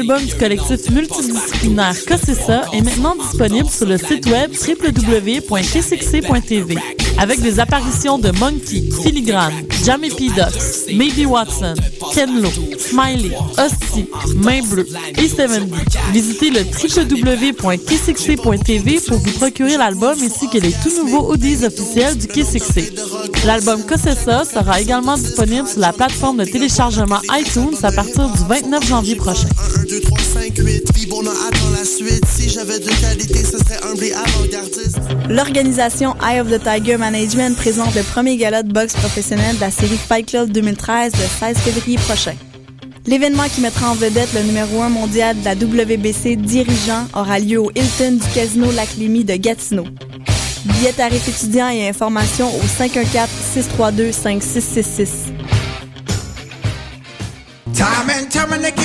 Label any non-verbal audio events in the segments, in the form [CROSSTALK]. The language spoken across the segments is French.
Album du collectif multidisciplinaire Cossessa est maintenant disponible sur le site web www.kcxc.tv avec des apparitions de Monkey, Filigrane, Jamie P. Ducks, Maybe Watson, Ken Lo, Smiley, Hostie, Main Bleue et 70. Visitez le www.kcxc.tv pour vous procurer l'album ainsi que les tout nouveaux audios officiels du KCXC. L'album Cossessa sera également disponible sur la plateforme de téléchargement iTunes à partir du 29 janvier prochain. L'organisation Eye of the Tiger Management présente le premier gala de boxe professionnel de la série Fight Club 2013 le 16 février prochain. L'événement qui mettra en vedette le numéro 1 mondial de la WBC dirigeant aura lieu au Hilton du Casino Lac Lémy de Gatineau. Billets tarifs étudiants et informations au 514-632-5666.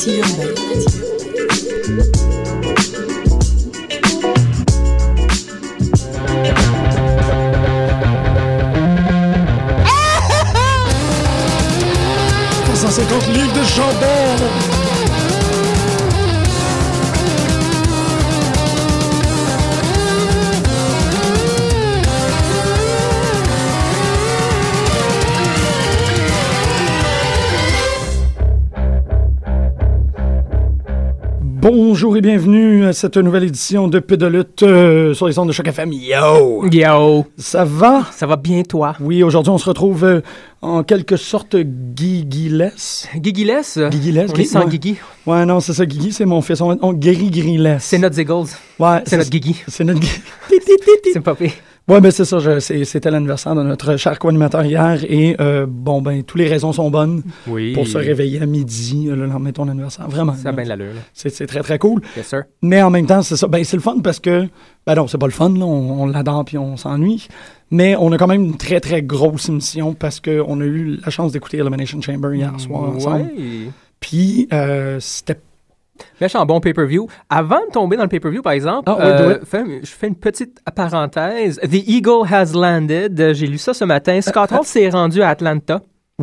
Native Urbaine. Et bienvenue à cette nouvelle édition de Pédolute euh, sur les ondes de Choc FM. Yo! Yo! Ça va? Ça va bien, toi? Oui, aujourd'hui, on se retrouve euh, en quelque sorte guiguiless. Guiguiless? Guiguiless. On est sans Guigui. Ouais, non, c'est ça. Guigui, c'est mon fils. On, on guérit Griless. C'est notre Ziggles. Ouais. C'est notre Guigui. C'est notre Guigui. [LAUGHS] c'est pas pire. Oui, ben c'est ça. C'était l'anniversaire de notre cher co-animateur hier et euh, bon, ben, toutes les raisons sont bonnes Oui. pour se réveiller à midi euh, le lendemain de ton anniversaire. Vraiment. Ça a bien de l'allure. C'est très, très cool. Yes, sir. Mais en même temps, c'est ça. Ben, c'est le fun parce que, ben non, c'est pas le fun, là. On, on l'adore puis on s'ennuie. Mais on a quand même une très, très grosse émission parce qu'on a eu la chance d'écouter Elimination Chamber hier soir ensemble. Ouais. Puis, euh, c'était. En bon pay-per-view. Avant de tomber dans le pay-per-view, par exemple, Ah, euh, fais- je fais une petite parenthèse. The Eagle has landed. Euh, J'ai lu ça ce matin. Scott Hall s'est rendu à Atlanta.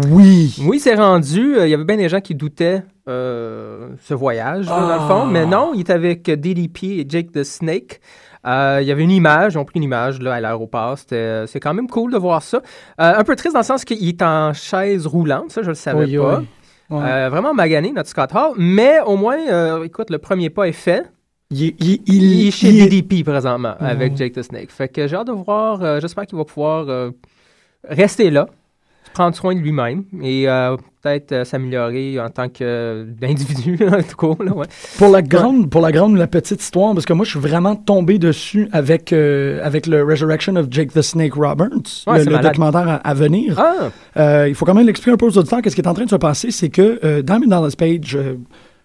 Oui! Oui, il s'est rendu. Euh, Il y avait bien des gens qui doutaient euh, ce voyage, dans le fond. Mais non, il est avec DDP et Jake the Snake. Euh, il y avait une image, ils ont pris une image là, à l'aéroport. Euh, C'est quand même cool de voir ça. Euh, un peu triste dans le sens qu'il est en chaise roulante, ça je le savais Oui, pas. oui. Ouais. Euh, vraiment magané, notre Scott Hall. Mais au moins, euh, écoute, le premier pas est fait. Il, il, il, Il, est chez DDP présentement avec Jake the Snake. Fait que j'ai hâte de voir. euh, J'espère qu'il va pouvoir euh, rester là, prendre soin de lui-même et euh, peut-être euh, s'améliorer en tant qu'individu, [LAUGHS] en tout cas. Là, ouais. Pour la grande, pour la grande ou la petite histoire, parce que moi, je suis vraiment tombé dessus avec, euh, avec le Resurrection of Jake the Snake Roberts, Ouais, le, documentaire à, à venir. Ah, Euh, il faut quand même l'expliquer un peu aux auditeurs. Qu'est-ce qui est en train de se passer, c'est que euh, Diamond Dallas Page, euh,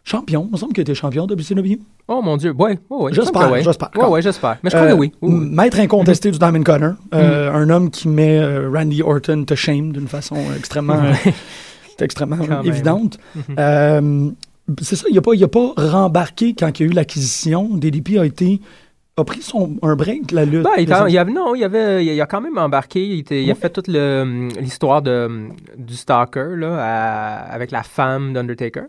champion, il me semble qu'il était champion de WCW. oh mon Dieu. Ouais, ouais, ouais. J'espère, que ouais. j'espère. Ouais, ouais, j'espère. Mais je crois Euh, que oui. oui, oui. Maître incontesté du Diamond Cutter, euh, Mm. un homme qui met euh, Randy Orton to shame d'une façon extrêmement, euh, [LAUGHS] extrêmement Quand évidente. Mhm. Euh, c'est ça, il n'a pas, il a pas rembarqué quand il y a eu l'acquisition. DDP a été a pris son, un break la lutte. Ben, il, avait, non, il, avait, il, a quand même embarqué. Il, était- il a fait toute l'histoire du Stalker là, à- avec la femme d'Undertaker.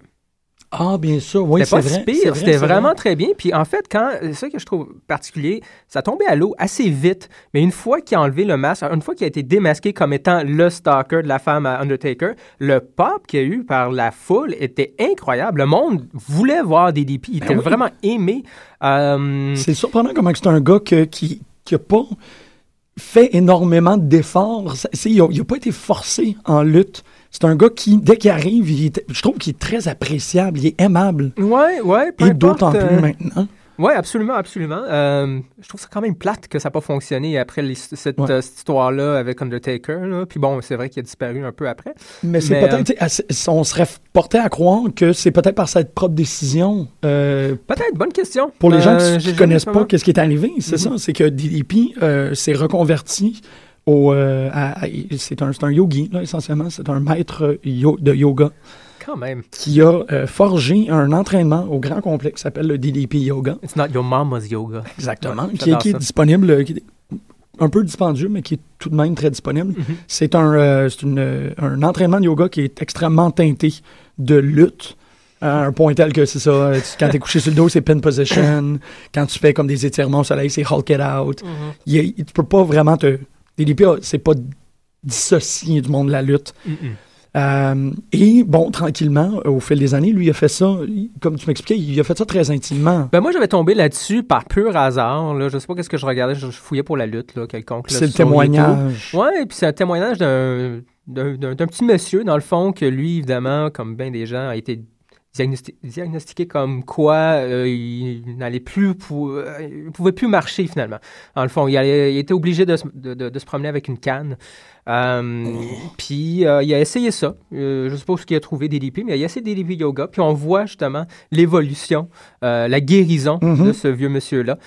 Ah, bien sûr, oui, c'était c'est pas vrai. si c'était vrai. vraiment très bien. Puis en fait, quand c'est ça que je trouve particulier, ça tombait à l'eau assez vite. Mais une fois qu'il a enlevé le masque, une fois qu'il a été démasqué comme étant le stalker de la femme à Undertaker, le pop qu'il y a eu par la foule était incroyable. Le monde voulait voir DDP. Il Ben était oui. vraiment aimé. Euh, C'est surprenant comment c'est un gars que- qui n'a pas fait énormément d'efforts. Il n'a pas été forcé en lutte. C'est un gars qui, dès qu'il arrive, il est- je trouve qu'il est très appréciable, il est aimable. ouais. peu Et d'autant plus euh, maintenant. Oui, absolument, absolument. Euh, je trouve ça quand même plate que ça n'a pas fonctionné après les- cette, Ouais. euh, cette histoire-là avec Undertaker. là. Puis bon, c'est vrai qu'il a disparu un peu après. Mais c'est peut-être, on serait porté à croire que c'est peut-être par cette propre décision. euh, Peut-être, bonne question. pour les gens qui ne connaissent pas qu'est-ce qui est arrivé, c'est Mhm. ça, c'est que DDP s'est reconverti euh, c'est un, un yogi, là, essentiellement, c'est un maître yo- de yoga Quand même. qui a euh, forgé un entraînement au grand complet qui s'appelle le DDP Yoga. It's not your mama's yoga. Exactement. Ouais, qui, est, qui disponible, euh, qui est un peu dispendieux, mais qui est tout de même très disponible. C'est un, euh, c'est une, euh, un entraînement de yoga qui est extrêmement teinté de lutte. À un point tel que c'est ça, quand tu es couché sur le dos, c'est pin position. quand tu fais comme des étirements au soleil, c'est Hulk it out. Il est- tu peux pas vraiment te. DDP, c'est pas dissocié du monde de la lutte. Euh, et bon, tranquillement, au fil des années, lui, il a fait ça, comme tu m'expliquais, il a fait ça très intimement. Ben moi, j'avais tombé là-dessus par pur hasard. Là. Je sais pas qu'est-ce que je regardais. Je, fouillais pour la lutte, là, quelconque. C'est le témoignage. Ouais, et puis c'est un témoignage d'un- d'un petit monsieur, dans le fond, que lui, évidemment, comme bien des gens, a été diagnosti- diagnostiqué comme quoi euh, il n'allait plus, pou- euh, il pouvait plus marcher finalement. Dans le fond, il, allait- il était obligé de, se- de- de se promener avec une canne. Euh, Puis euh, il a essayé ça. Euh, je sais pas ce qu'il a trouvé DDP, mais il a essayé DDP Yoga. Puis on voit justement l'évolution, euh, la guérison Mhm. de ce vieux monsieur-là.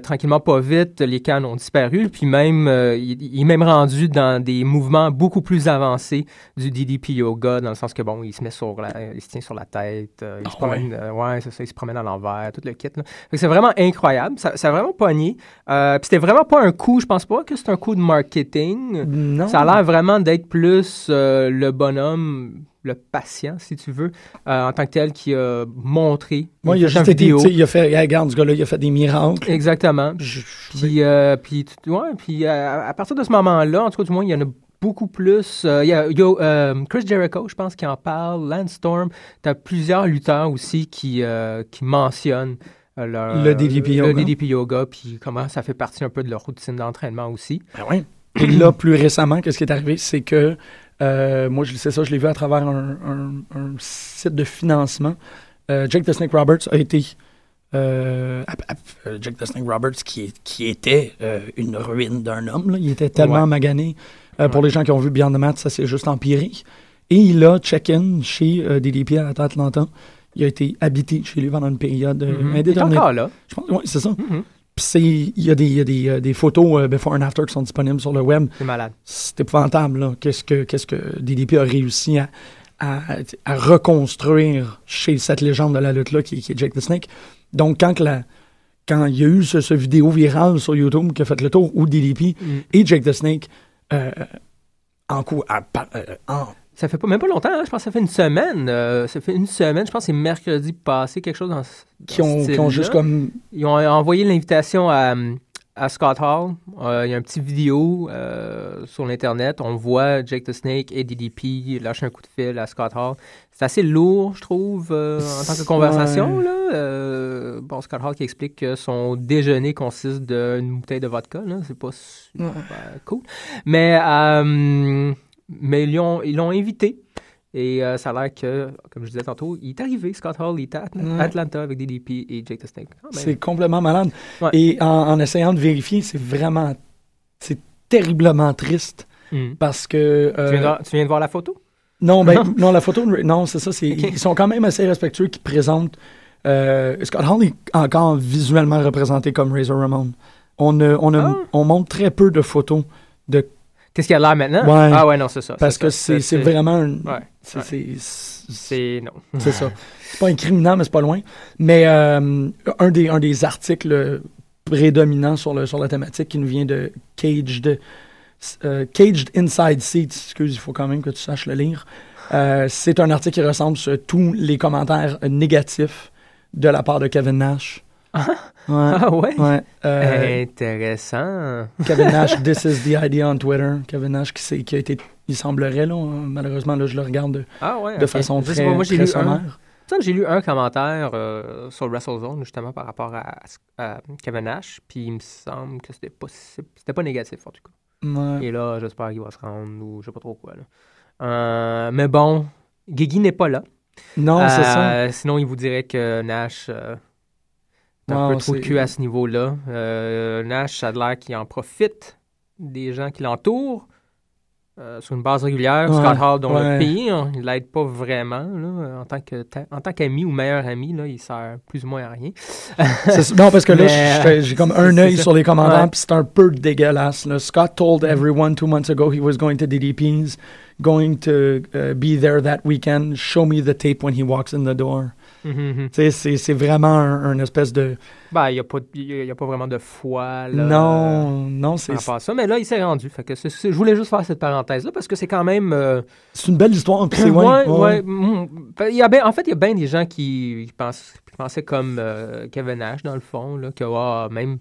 Tranquillement, pas vite, les cannes ont disparu. Puis même, il, il est même rendu dans des mouvements beaucoup plus avancés du DDP Yoga, dans le sens que, bon, il se met sur la, il se tient sur la tête, il se Ah promène, ouais, c'est ça, il se promène à l'envers, tout le kit. c'est vraiment incroyable. Ça, ça a vraiment pogné. Puis c'était vraiment pas un coup, je pense pas que c'est un coup de marketing. Non. Ça a l'air vraiment d'être plus euh, le bonhomme, le patient, si tu veux, euh, en tant que tel, qui a montré. Moi, il a juste été, il a fait, regarde, ce gars-là, il a fait des miracles. Exactement. Je- Puis, euh, puis, ouais, puis à partir de ce moment-là, en tout cas, du moins, il y en a beaucoup plus. Il y a, il y a, Chris Jericho, je pense, qui en parle. Lance Storm. Tu as plusieurs lutteurs aussi qui, qui mentionnent leur- Le DDP le yoga. DDP yoga, puis comment ça fait partie un peu de leur routine d'entraînement aussi. Ben oui. Et là, plus récemment, qu'est-ce qui est arrivé, c'est que euh, moi, je sais ça, je l'ai vu à travers un, un- un site de financement. Euh, Jake the Snake Roberts a été. euh, ap- euh, Jake the Snake Roberts, qui, qui était euh, une ruine d'un homme, là. il était tellement Ouais. magané. Pour les gens qui ont vu Beyond the Mat, ça s'est juste empiré. Et il a check-in chez DDP à Atlanta. Il a été habité chez lui pendant une période euh, Mhm. Il est indéterminée. encore là. Je pense, ouais, c'est ça. Mhm. Puis il y a des, il y a des, euh, des photos euh, before and after qui sont disponibles sur le web. C'est malade. C'est épouvantable. Qu'est-ce que, qu'est-ce que DDP a réussi à, à, à reconstruire chez cette légende de la lutte-là qui, qui est Jake the Snake. Donc, quand, que la, quand il y a eu ce, ce vidéo virale sur YouTube qui a fait le tour, où DDP Mhm. et Jake the Snake, euh, en, coup, à- pa- euh, en- Ça fait pas même pas longtemps, hein, je pense que ça fait une semaine. euh, ça fait une semaine, je pense que c'est mercredi passé, quelque chose dans, ce- qui, ont, ce qui ont juste comme. Ils ont envoyé l'invitation à, à Scott Hall. Euh, il y a un petit vidéo euh, sur l'Internet. On voit Jake the Snake et DDP lâcher un coup de fil à Scott Hall. C'est assez lourd, je trouve, euh, en tant que conversation. Là. Euh, bon, Scott Hall qui explique que son déjeuner consiste d'une bouteille de vodka. C'est pas super cool. Mais, euh, mais ils l'ont ils invité. Et euh, ça a l'air que, comme je disais tantôt, il est arrivé, Scott Hall, il était à Ouais. Atlanta avec DDP et Jake the Snake. Ah, ben, C'est complètement malade. Ouais. Et en, en essayant de vérifier, c'est vraiment. C'est terriblement triste hmm. parce que. Tu, euh, viens de, tu viens de voir la photo? Non, ben, non, la photo, non, c'est ça. c'est [LAUGHS] Ok. Ils sont quand même assez respectueux qui présentent. Euh, Scott Hall est encore visuellement représenté comme Razor Ramon. On, on, ne- Ah. on montre très peu de photos de, Qu'est-ce qu'il y a l'air maintenant? Ouais. Ah ouais, non, c'est ça. parce que c'est vraiment. un- Ouais, c'est-. Non. C'est ça. C'est pas incriminant, mais c'est pas loin. Mais euh, un, des, un des articles prédominant sur, le, sur la thématique qui nous vient de Caged, euh, Caged Inside Seats. Excuse, il faut quand même que tu saches le lire. Euh, c'est un article qui ressemble sur tous les commentaires négatifs de la part de Kevin Nash. Ah, Ouais. ah ouais? Ouais. Euh, Intéressant. Kevin Nash, [LAUGHS] This is the idea on Twitter. Kevin Nash qui, qui a été, il semblerait, là, hein, malheureusement, là, je le regarde de, Ah ouais. de façon très, moi, j'ai très lu sommaire. J'ai lu un commentaire euh, sur WrestleZone, justement, par rapport à, à Kevin Nash, puis il me semble que c'était pas, c'était pas négatif, en tout cas. Ouais. Et là, j'espère qu'il va se rendre, ou je sais pas trop quoi, là. Euh, mais bon, Guigui n'est pas là. Non, c'est ça. Sinon, il vous dirait que Nash euh, est un peu trop c'est- cul à ce niveau-là. Euh, Nash, ça a l'air qu'il en profite des gens qui l'entourent euh, sur une base régulière. Ouais, Scott Hall, dans ouais. le pays, hein, il l'aide pas vraiment. là. en tant que ta- en tant qu'ami ou meilleur ami, là, il sert plus ou moins à rien. [LAUGHS] C'est. Non, parce que là, Mais, j'ai comme c'est- un [LAUGHS] c'est œil sur les commentaires, Ouais. puis c'est un peu dégueulasse. là. Scott told everyone two months ago he was going to DDP's, going to uh, be there that weekend. Show me the tape when he walks in the door. Sais, c'est c'est vraiment un, un espèce de... Ben, il n'y a, pas- y a- pas vraiment de foi. Là, non, non, c'est ça. Mais là, il s'est rendu. Fait que je voulais juste faire cette parenthèse-là parce que c'est quand même. euh, c'est une belle histoire. c'est- ouais, ouais, ouais, mm, y a ben- en fait, il y a bien des gens qui, qui pensent, qui pensaient comme euh, Kevin Nash, dans le fond, là, que ah, même,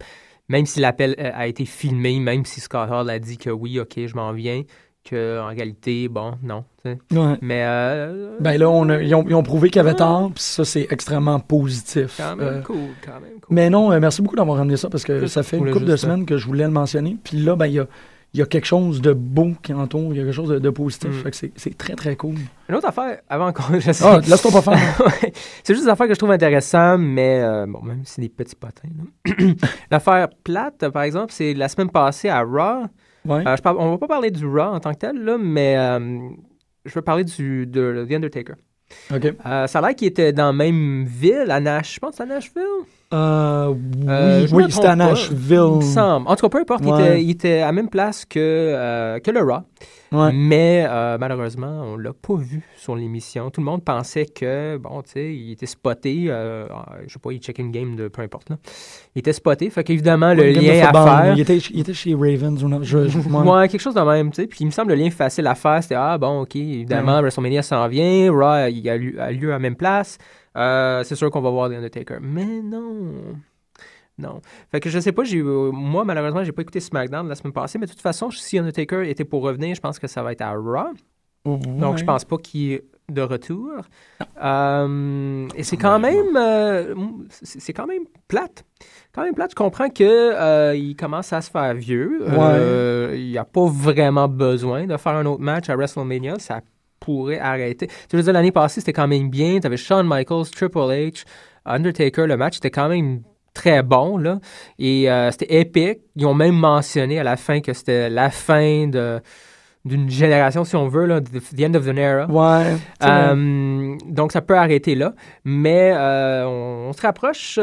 même si l'appel euh, a été filmé, même si Scott Hall a dit que oui, OK, je m'en viens, que en réalité, bon, non. Ouais. Mais euh, Ben là, on a- ils, ont, ils ont prouvé qu'il y avait tort, puis ça, c'est extrêmement positif. quand même Euh, cool, quand même cool. Mais non, euh, merci beaucoup d'avoir ramené ça parce que Juste, ça fait une couple de euh, semaines que je voulais le mentionner. Puis là, ben, il y a, il y a quelque chose de beau qui entoure, il y a quelque chose de, de positif. Mm. Fait que c'est- très, très cool. Une autre affaire, avant qu'on. [LAUGHS] Ah, laisse-toi pas faire. [LAUGHS] C'est juste des affaires que je trouve intéressantes, mais bon, même si c'est des petits potins. [CLEARS THROAT] L'affaire plate, par exemple, c'est la semaine passée à Raw. Ouais. Euh, je parle, on va pas parler du Raw en tant que tel, là, mais euh, je veux parler du, de The Undertaker. OK. Euh, ça a l'air qu'il était dans la même ville, à Nash. Je pense à Nashville? Euh, Euh, oui, oui c'était à pas. Nashville. Il me semble. En tout cas, peu importe, il, était, il était à la même place que, que le Raw. Ouais. Mais euh, malheureusement, on l'a pas vu sur l'émission. Tout le monde pensait que, bon, tu sais, il était spoté. euh, je sais pas, il checkait une game de peu importe. Là. Il était spoté. Fait qu'évidemment, le Ouais, lien à faire. Il était, il était chez Ravens. ou non, je, je- [LAUGHS] ouais. Ouais, quelque chose de même, tu sais. Puis il me semble le lien facile à faire, c'était ah bon, ok, évidemment, WrestleMania s'en vient, Raw il a lieu, a lieu à la même place. Euh, c'est sûr qu'on va voir The Undertaker. Mais non. Non. Fait que je sais pas, j'ai, euh, moi malheureusement, j'ai pas écouté SmackDown la semaine passée, mais de toute façon, si Undertaker était pour revenir, je pense que ça va être à Raw. Donc je pense pas qu'il est de retour. Euh, et c'est quand même euh, c'est quand même plate. Quand même plate, je comprends que euh, il commence à se faire vieux. Euh, il a pas vraiment besoin de faire un autre match à WrestleMania. Ça pourrait arrêter. Tu veux dire, l'année passée, c'était quand même bien. Tu avais Shawn Michaels, Triple H, Undertaker. Le match était quand même très bon. Là. Et euh, c'était épique. Ils ont même mentionné à la fin que c'était la fin de d'une génération, si on veut, là, the, end of the era. Ouais. Euh, donc, ça peut arrêter là. Mais euh, on, on se rapproche.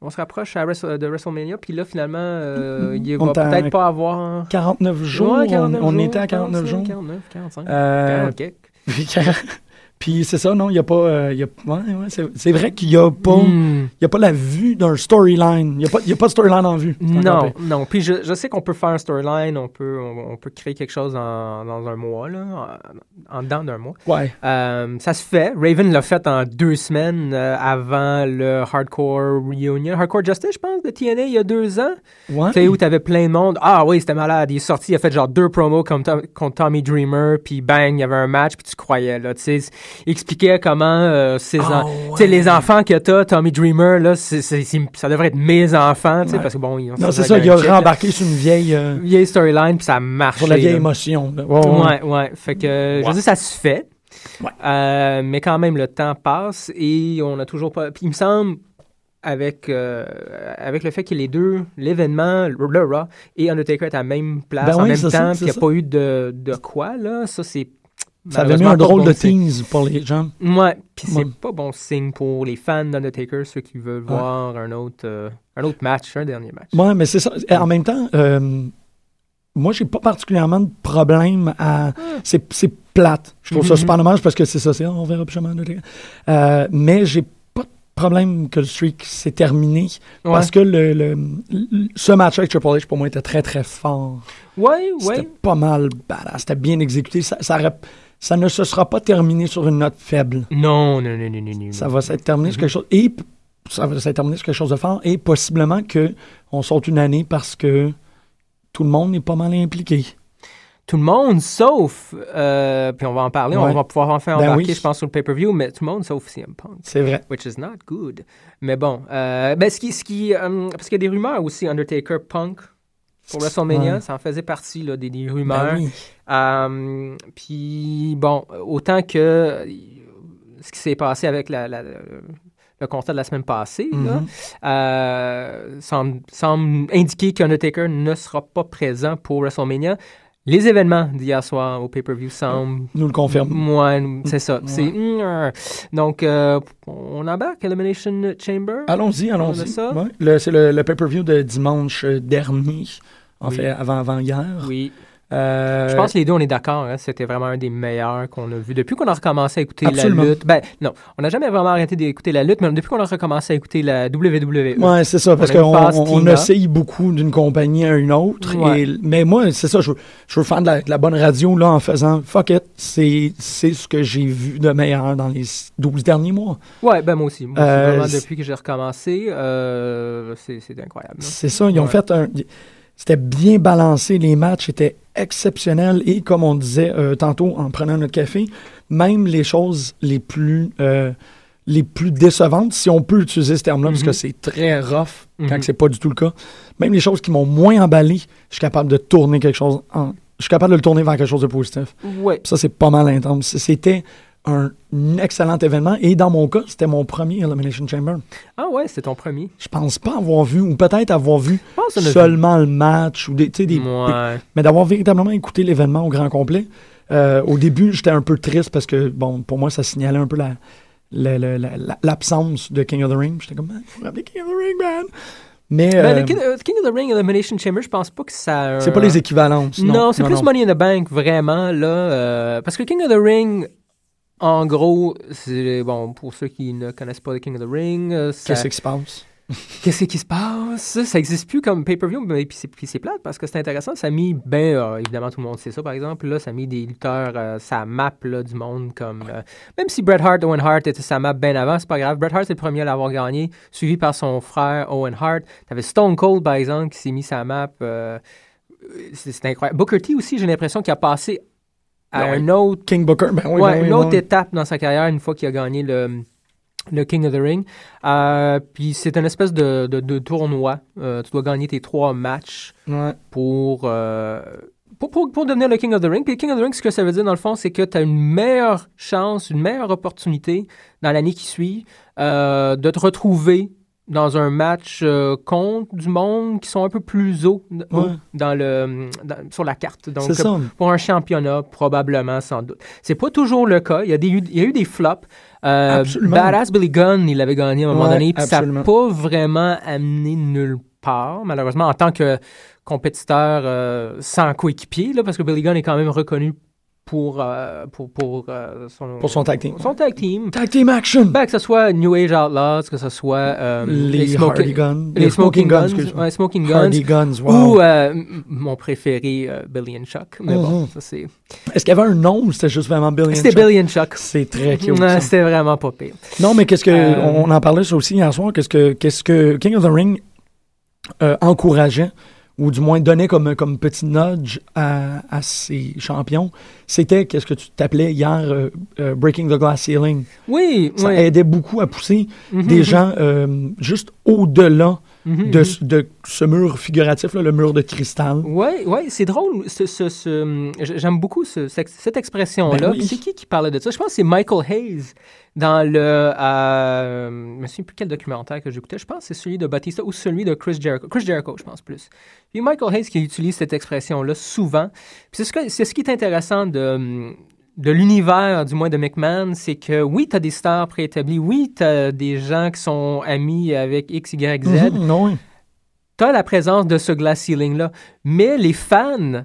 On se rapproche à Wrestle- de WrestleMania, puis là, finalement, euh, il On va peut-être pas avoir... 49 jours. Ouais, on- 49 on, jours, était à 49 jours. 45, 49, 45. Euh, 40 quelques. [LAUGHS] puis c'est ça, non, il n'y a pas. euh, il y a, ouais, ouais, c'est, c'est vrai qu'il n'y a pas. Hmm. Y a pas la vue d'un storyline. Il n'y a, pas- y a pas de storyline en vue. Non, non. Puis je, je sais qu'on peut faire un storyline, on peut, on, on peut créer quelque chose en- dans un mois, là, en, en dedans d'un mois. Ouais. Euh, ça se fait. Raven l'a fait en deux semaines euh, avant le Hardcore Reunion. Hardcore Justice, je pense, de TNA il y a deux ans. Ouais. Tu sais, où t'avais plein de monde. Ah oui, c'était malade. Il est sorti, il a fait genre deux promos comme Tom- contre Tommy Dreamer, puis bang, il y avait un match, puis tu croyais, là. Tu sais, expliquait comment euh, ses Ah, en- les enfants que t'as, Tommy Dreamer, là, ça devrait être mes enfants, Ouais. parce que bon, ils ont Non, c'est ça, il a là. rembarqué sur une vieille. euh, Vieille storyline, puis ça marche. sur la vieille émotion. là. Ouais, ouais. Ouais. Fait que, je dire, ça se fait. Euh, mais quand même, le temps passe et on n'a toujours pas. Puis il me semble, avec, euh, avec le fait que les deux, l'événement, le Raw et Undertaker est à la même place Ben en oui, même temps, puis il n'y a ça. pas eu de, de quoi, là, ça c'est. Ça avait mis un drôle bon de tease pour les gens. Ouais, puis c'est Ouais. pas bon signe pour les fans d'Undertaker, ceux qui veulent Ouais. voir un autre, euh, un autre match, un dernier match. Ouais, mais c'est ça. Et En même temps, euh, moi, j'ai pas particulièrement de problème à. C'est, c'est plate. Je trouve ça Mhm. super dommage parce que c'est ça. C'est, on verra plus jamais Undertaker. Euh, mais j'ai pas de problème que le streak s'est terminé Ouais. parce que le, le- le- ce match avec Triple H, pour moi, était très, très fort. Ouais, C'était ouais. pas mal badass. C'était bien exécuté. Ça, ça, aurait- ça ne se sera pas terminé sur une note faible. Non, non, non, non, non, non. Ça va s'être terminé Mm-hmm. sur quelque chose. Et ça va s'être terminé sur quelque chose de fort. Et possiblement que on saute une année parce que tout le monde est pas mal impliqué. Tout le monde, sauf, euh, puis on va en parler, on va pouvoir en faire Ben embarquer, oui. je pense, sur le pay-per-view, mais tout le monde, sauf CM Punk. C'est vrai. Which is not good. Mais bon, euh, ben, ce qui, ce qui, euh, parce qu'il y a des rumeurs aussi, Undertaker, Punk, pour WrestleMania, Ouais. ça en faisait partie, là, des, des rumeurs. Ben oui. Euh, puis, bon, autant que ce qui s'est passé avec la, la- le, constat de la semaine passée, là, euh, semble, semble indiquer qu'Undertaker ne sera pas présent pour WrestleMania. Les événements d'hier soir au pay-per-view semblent... Nous le confirme. Ouais, c'est ça. Ouais. Mm, Donc, euh, on embarque Elimination Chamber. Allons-y, allons-y. Ouais. C'est le, le pay-per-view de dimanche euh, dernier. En Oui. fait, avant-avant-hier. Oui. Euh, Je pense que les deux, on est d'accord. hein, C'était vraiment un des meilleurs qu'on a vu. Depuis qu'on a recommencé à écouter Absolument. la lutte. Ben, non, on n'a jamais vraiment arrêté d'écouter la lutte, mais depuis qu'on a recommencé à écouter la WWE. Ouais, c'est ça, parce qu'on on, essaye beaucoup d'une compagnie à une autre. Ouais. et- mais moi, c'est ça, je, veux- je veux faire de la, de la bonne radio là, en faisant fuck it, c'est ce que j'ai vu de meilleur dans les 12 derniers mois. Ouais, ben moi aussi. Moi, Euh, vraiment depuis que j'ai recommencé, euh, c'est incroyable. C'est ça, ils ont fait un. C'était bien balancé, les matchs étaient exceptionnels et comme on disait euh, tantôt en prenant notre café, même les choses les plus euh, les plus décevantes, si on peut utiliser ce terme-là, parce que c'est très rough quand Mhm. c'est pas du tout le cas. Même les choses qui m'ont moins emballé, je suis capable de tourner quelque chose en, je suis capable de le tourner vers quelque chose de positif. Ouais. Ça, c'est pas mal intense. C'était un excellent événement et dans mon cas, c'était mon premier Elimination Chamber. Ah ouais, c'est ton premier. Je pense pas avoir vu, ou peut-être avoir vu seulement le match, ou des, des, des- mais d'avoir véritablement écouté l'événement au grand complet. Euh, au début, j'étais un peu triste parce que, bon, pour moi, ça signalait un peu la, la- la- la- la- l'absence de King of the Ring. J'étais comme, faut rappeler King of the Ring, man. Mais Ben, euh, King, euh, King of the Ring Elimination Chamber, je pense pas que ça. a c'est pas les équivalences. Non, Non, c'est plus non. Money in the Bank, vraiment, là. euh, parce que King of the Ring, en gros, c'est. Bon, pour ceux qui ne connaissent pas le King of the Ring, euh, ça- Qu'est-ce qui se passe? Qu'est-ce qui se passe? Ça existe plus comme pay-per-view, mais puis c'est, puis c'est plate parce que c'est intéressant. Ça a mis, ben, euh, évidemment, tout le monde sait ça, par exemple. Là, ça a mis des lutteurs, euh, sa map là, du monde comme. euh, même si Bret Hart, Owen Hart était sa map bien avant, c'est pas grave. Bret Hart, c'est le premier à l'avoir gagné, suivi par son frère Owen Hart. T'avais Stone Cold, par exemple, qui s'est mis sa map. c'est, c'est incroyable. Booker T aussi, j'ai l'impression qu'il a passé à Ben oui. un autre King Booker, [LAUGHS] ben oui, ouais, ben oui, une autre ouais. étape dans sa carrière une fois qu'il a gagné le, le King of the Ring. Euh, puis c'est une espèce de, de, de tournoi. Euh, tu dois gagner tes trois matchs Ouais. pour, euh, pour, pour, pour devenir le King of the Ring. Puis le King of the Ring, ce que ça veut dire dans le fond, c'est que tu as une meilleure chance, une meilleure opportunité dans l'année qui suit de te retrouver dans un match euh, contre du monde qui sont un peu plus haut, haut Ouais. dans le, dans- sur la carte. Donc, ça. pour un championnat, probablement, sans doute. C'est pas toujours le cas. Il y a, des, il y a eu des flops. Euh. Badass Billy Gunn, il avait gagné à un moment donné, puis ça n'a pas vraiment amené nulle part, malheureusement, en tant que compétiteur euh, sans coéquipier, là, parce que Billy Gunn est quand même reconnu pour, euh, pour, pour, euh, son, Pour son tag team. son tag team. Tag Team Action! Ben, que ce soit New Age Outlaws, que ce soit euh, les Guns. les Smoking Guns, excuse-moi. ouais, Smoking Guns, Guns, wow. ou euh, mon préféré, Billy and Chuck. Mais bon, Mhm. ça c'est... Est-ce qu'il y avait un nom ou c'était juste vraiment Billy and C'était Chuck? Billy and Chuck. C'est très cute. Ça. C'était vraiment pas pire. Non, mais qu'est-ce que. On en parlait ça aussi hier soir. Qu'est-ce que, qu'est-ce que King of the Ring encourageait, ou du moins donnait comme, comme petit nudge à, à ses champions, c'était, qu'est-ce que tu t'appelais hier, euh, euh, Breaking the Glass Ceiling. Oui, Ça oui. aidait beaucoup à pousser Mhm, des gens euh, juste au-delà mhm, de, mhm. ce- de ce mur figuratif, là, le mur de cristal. Oui, ouais, c'est drôle. ce- ce- ce- J'aime beaucoup ce- cette, expression-là. Ben oui. C'est qui qui parlait de ça? Je pense que c'est Michael Hayes dans le... Euh, je ne me souviens plus quel documentaire que j'écoutais. Je pense que c'est celui de Batista ou celui de Chris Jericho. Chris Jericho, je pense plus. Puis Michael Hayes qui utilise cette expression-là souvent. C'est ce, que- ce qui est intéressant de, de l'univers, du moins de McMahon, c'est que oui, tu as des stars préétablies. Oui, tu as des gens qui sont amis avec X, Y, Z. Mhm, non, oui. tu as la présence de ce glass ceiling-là. Mais les fans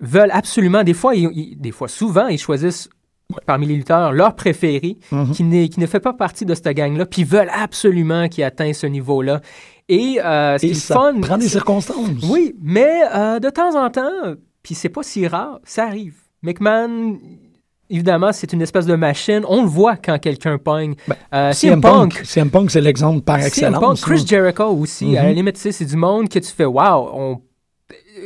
veulent absolument, des fois, ils- ils- des fois, souvent, ils choisissent parmi les lutteurs, leur préféré, qui, n'est- qui ne fait pas partie de cette gang-là, puis veulent absolument qu'il atteigne ce niveau-là. Et euh, ce Et ça fun... prend des circonstances. Oui, mais euh, de temps en temps, puis c'est pas si rare, ça arrive. McMahon, évidemment, c'est une espèce de machine. On le voit quand quelqu'un pogne. Ben, Euh, CM Punk, CM Punk, c'est l'exemple par CM excellence. Punk, Chris. Jericho aussi. À la Mhm. limite, c'est du monde que tu fais, wow, on-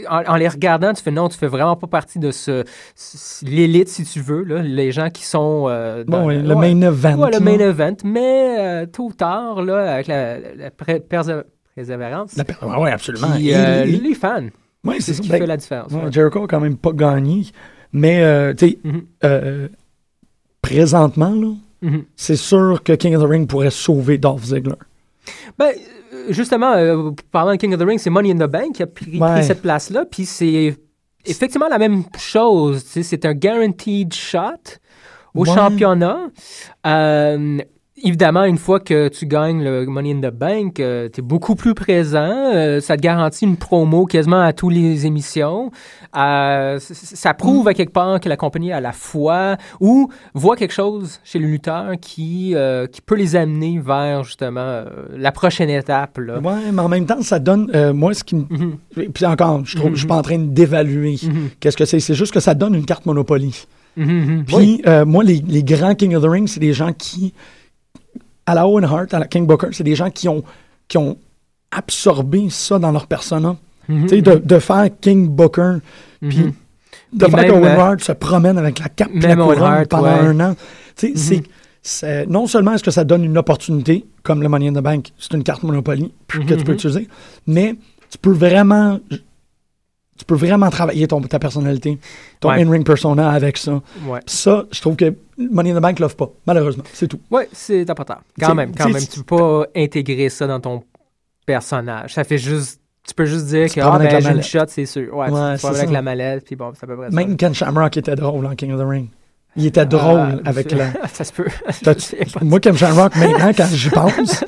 en, en les regardant, tu fais non, tu fais vraiment pas partie de ce, ce- l'élite, si tu veux, là, les gens qui sont. euh, dans- Bon, le ouais, main event. ouais, le main event. Mais euh, tôt ou tard, là, avec la, la pré- persévérance, ouais, absolument. puis, Et- et- les fans, c'est ce ça. qui Ben, fait la différence. ouais. Jericho a quand même pas gagné. Mais, euh, tu sais, Mhm. euh, présentement, là, Mhm. c'est sûr que King of the Ring pourrait sauver Dolph Ziggler. Ben, euh, justement, euh, parlant de King of the Ring, c'est Money in the Bank qui a pris, cette place-là. Puis c'est effectivement la même chose. C'est un guaranteed shot au Ouais. championnat. Euh, évidemment, une fois que tu gagnes le Money in the Bank, tu es beaucoup plus présent. euh, ça te garantit une promo quasiment à toutes les émissions. Euh, ça prouve à quelque part que la compagnie a la foi ou voit quelque chose chez le lutteur qui, euh, qui peut les amener vers justement euh, la prochaine étape. Là. Ouais, mais en même temps, ça donne. euh, moi, ce qui me. Mhm, Puis encore, je je suis pas en train d'évaluer mhm, qu'est-ce que c'est. C'est juste que ça donne une carte Monopoly. Puis, Oui. euh, moi, les, les grands King of the Ring, c'est des gens qui, à la Owen Hart, à la King Booker, c'est des gens qui ont, qui ont absorbé ça dans leur persona. Mhm, de, de faire King Booker, mhm. puis de faire même, qu'Owen euh, Hart se promène avec la cape et la Owen couronne Hart, pendant ouais. un an. Mhm. c'est- non seulement est-ce que ça donne une opportunité, comme le Money in the Bank, c'est une carte Monopoly que tu peux utiliser, mais tu peux vraiment... Tu peux vraiment travailler ton, ta personnalité, ton Ouais. in-ring persona avec ça. Ouais. Ça, je trouve que Money in the Bank l'offre pas, malheureusement. C'est tout. Ouais, c'est important. Quand même, quand même. Tu peux pas intégrer ça dans ton personnage. Ça fait juste. Tu peux juste dire Tu que ah, ben, j'ai une shot, c'est sûr. Ouais, tu promènes avec la mallette, puis bon, ça. Même Ken Shamrock était drôle en King of the Ring. Il était drôle Ah, avec je- la... [LAUGHS] ça se peut. [LAUGHS] [LAUGHS] Moi, Ken Shamrock, maintenant, quand j'y pense,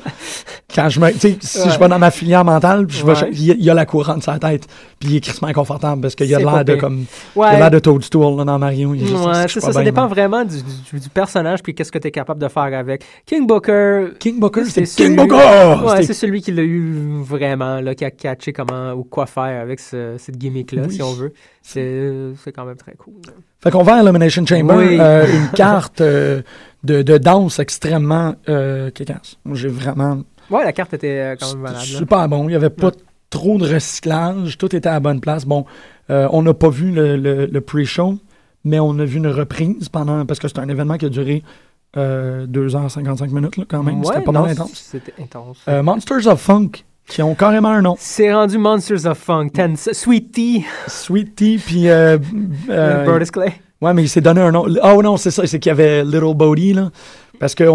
quand je me... Tu sais, si Ouais. je vais dans ma filière mentale, je Ouais. il y a- y a la couronne sur la tête, puis il est crissement inconfortable parce qu'il a C'est l'air de comme... Il Ouais. a l'air de Toadstool là, dans Mario. Il est juste, Ouais, je c'est suis ça, ça dépend vraiment du, du- du personnage puis qu'est-ce que tu es capable de faire avec. King Booker, King Booker, C'est King Booker! ouais, c'est celui qui l'a eu vraiment, là, qui a catché comment ou quoi faire avec ce- cette gimmick-là, Oui. si on veut. C'est c'est quand même très cool. là. Fait qu'on va à Elimination Chamber, Oui. euh, une [LAUGHS] carte euh, de, de danse extrêmement euh, J'ai vraiment... Ouais, la carte était euh, quand même malade. là. super bon. Il n'y avait pas trop de recyclage. Tout était à la bonne place. Bon, on n'a pas vu le, le- le pre-show, mais on a vu une reprise pendant. Parce que c'est un événement qui a duré euh, 2h55 minutes, là, quand même. Ouais, C'était pas non, mal intense. C'était intense. Monsters of Funk, qui ont carrément un nom. C'est rendu Monsters of Funk, Sweet Tea, Sweet Tea, puis. Euh, euh, Clay. ouais, mais il s'est donné un nom. Oh non, c'est ça, c'est qu'il y avait Little Bodie, là. Parce qu'ils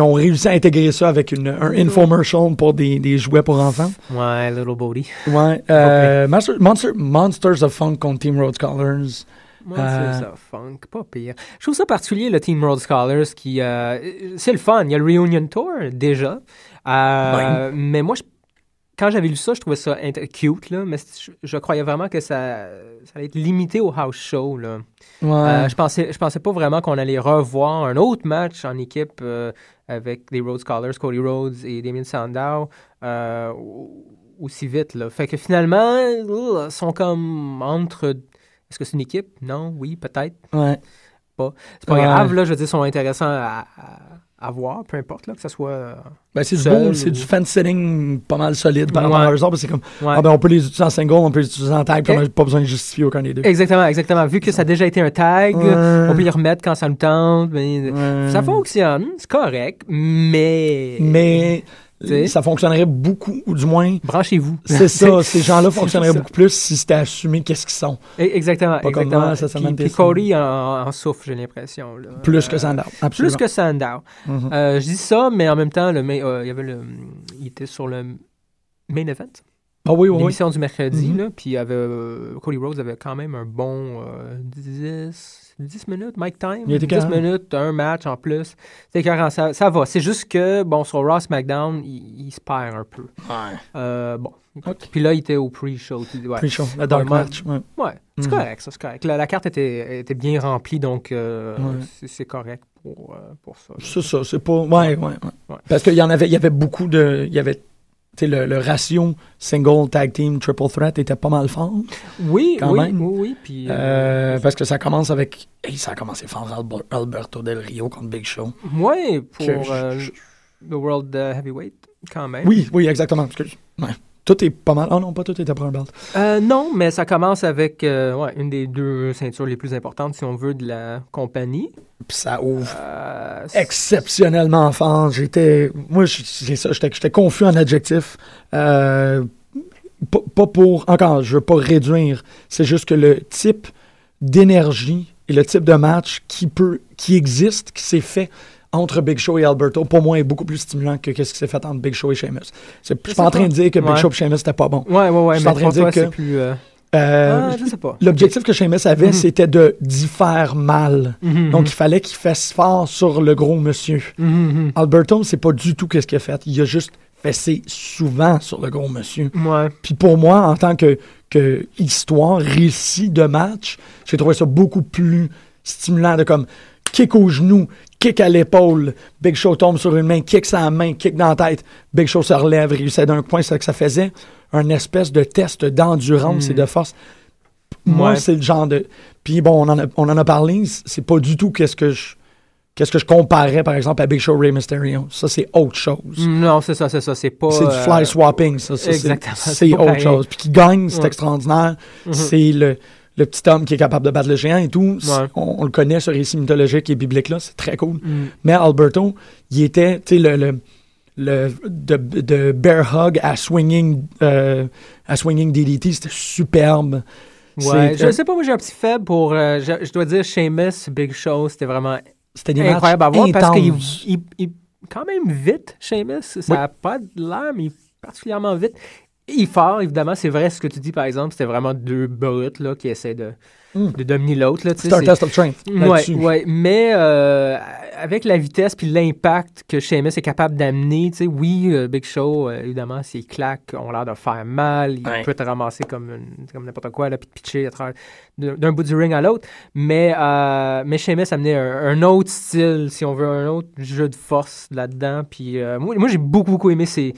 ont réussi à intégrer ça avec une, un infomercial pour des, des jouets pour enfants. Ouais, Little Bodie. Ouais. Euh, Monster- Monster- Monsters of Funk contre Team Road Scholars. Monsters Euh, of Funk, pas pire. Je trouve ça particulier, le Team Road Scholars, qui... euh, c'est le fun. Il y a le Reunion Tour, déjà. Euh, Mais moi, je- quand j'avais lu ça, je trouvais ça cute, là, mais je, je croyais vraiment que ça, ça allait être limité au house show. Là. Ouais. Euh, je pensais, je pensais pas vraiment qu'on allait revoir un autre match en équipe euh, avec les Rhodes Scholars, Cody Rhodes et Damien Sandow euh, au- aussi vite. Là. Fait que finalement, ils sont comme entre. Est-ce que c'est une équipe? Non, oui, peut-être. ouais. C'est pas Ouais. grave, là, je veux dire, ils sont intéressants à, à, à voir, peu importe, là, que ce soit. euh, Ben, c'est du beau, ou- c'est du fan sitting pas mal solide par rapport Ouais. à eux autres, parce que c'est comme, ouais. ah ben on peut les utiliser en single, on peut les utiliser en tag, puis on n'a pas besoin de justifier aucun des deux. Exactement, exactement. Vu que ça a déjà été un tag, Ouais. on peut les remettre quand ça nous tente. mais-. Ça fonctionne, c'est correct, mais. Mais Sais. ça fonctionnerait beaucoup, ou du moins, Branchez-vous. c'est ça, [LAUGHS] ces gens-là fonctionneraient beaucoup plus si c'était assumé qu'est-ce qu'ils sont. E- Exactement, Pas comme exactement. moi, ça, ça puis, m'a puis déçu. Cody en, en souffre, j'ai l'impression. là. Plus que Euh, Sandow, Plus absolument. que Sandow. Mhm. Euh, je dis ça, mais en même temps, le main- euh, il y avait le, il était sur le main event. Ah oui, oui, oui. l'émission du mercredi, Mhm. là, puis il avait, euh, Cody Rhodes avait quand même un bon euh, 10, 10 minutes, Mike Time? Il était 10 carré. minutes, un match en plus. C'est ça, ça va. C'est juste que, bon, sur Raw SmackDown, il, il se perd un peu. Ouais. Euh, bon. Puis là, il était au pre-show. Ouais, Pre-show, la dark Ouais, match. ouais. ouais c'est Mhm. correct, ça, c'est correct. La, la carte était, était bien remplie, donc euh, Ouais. c'est- c'est correct pour, euh, pour ça. C'est ça, c'est pas. Ouais, ouais, ouais. Ouais. Parce qu'il y en avait, il y avait beaucoup de. Il y avait. Le, le ratio single, tag team, triple threat était pas mal fort. Oui, Quand oui, même. oui, oui. Puis, euh, Euh, parce que ça commence avec. Hey, ça a commencé fort, Alber- Alberto Del Rio contre Big Show. ouais, pour Que euh, je- le World Heavyweight, quand même. Oui, oui, exactement. Parce que, ouais. Tout est pas mal. Oh non, pas tout était pour un belt. Euh, non, mais ça commence avec euh, ouais, une des deux ceintures les plus importantes, si on veut, de la compagnie. Puis ça ouvre Euh, exceptionnellement fort. J'étais. Moi. J'étais j'étais confus en adjectif. Pas, pas pour. Encore, je veux pas réduire. C'est juste que le type d'énergie et le type de match qui peut. qui existe, qui s'est fait entre Big Show et Alberto, pour moi, est beaucoup plus stimulant que ce qui s'est fait entre Big Show et Sheamus. Je suis pas en train de dire que Big Ouais. Show et Sheamus c'était pas bon. Ouais, ouais, ouais, Je suis en train de dire que- plus... euh, Euh, ah, je sais pas. L'objectif que Sheamus avait, Mhm. c'était de d'y faire mal. Mhm, Donc, mhm. il fallait qu'il fasse fort sur le gros monsieur. Mhm, mhm. Alberto, c'est pas du tout qu'est-ce qu'il a fait. Il a juste fessé souvent sur le gros monsieur. Ouais. Puis pour moi, en tant que, que histoire, récit de match, j'ai trouvé ça beaucoup plus stimulant de comme kick au genou, kick à l'épaule, Big Show tombe sur une main, kick sa main, kick dans la tête, Big Show se relève, réussit d'un point, c'est ça que ça faisait un espèce de test d'endurance Mm. et de force. Moi, Ouais. c'est le genre de. Puis bon, on en a, on en a parlé, c'est pas du tout qu'est-ce que je. Qu'est-ce que je comparais, par exemple, à Big Show Ray Mysterio? Ça, c'est autre chose. Non, c'est ça, c'est ça. C'est pas... C'est du euh, fly swapping, ça. ça, c'est- exactement, c'est autre pareil. chose. Puis qui gagne, c'est Ouais. extraordinaire. Mhm. C'est le, le petit homme qui est capable de battre le géant et tout. Ouais. On, on le connaît, ce récit mythologique et biblique-là. C'est très cool. Mm. Mais Alberto, il était, tu sais, le, le, le- de, de bear hug à swinging, euh, à swinging DDT, c'était superbe. Ouais, je sais pas, moi j'ai un petit faible pour, euh, je, je dois dire, Sheamus, Big Show, c'était vraiment C'était incroyable à voir parce qu'il il, il- quand même vite, Sheamus. Ça Oui. n'a pas de l'air, mais particulièrement vite. Il fort, évidemment, c'est vrai ce que tu dis, par exemple, c'était vraiment deux brutes là, qui essaient de, Mm. de dominer l'autre. C'est un test of strength. Ouais, là-dessus. ouais, mais euh, avec la vitesse puis l'impact que Sheamus est capable d'amener, tu sais, oui, euh, Big Show, euh, évidemment, s'il claque, ont l'air de faire mal, il Ouais. peut te ramasser comme, une- comme n'importe quoi, là, puis te pitcher d'un d'un bout du ring à l'autre, mais, euh, mais Sheamus amenait un, un autre style, si on veut, un autre jeu de force là-dedans, puis euh, moi, moi j'ai beaucoup, beaucoup aimé ces,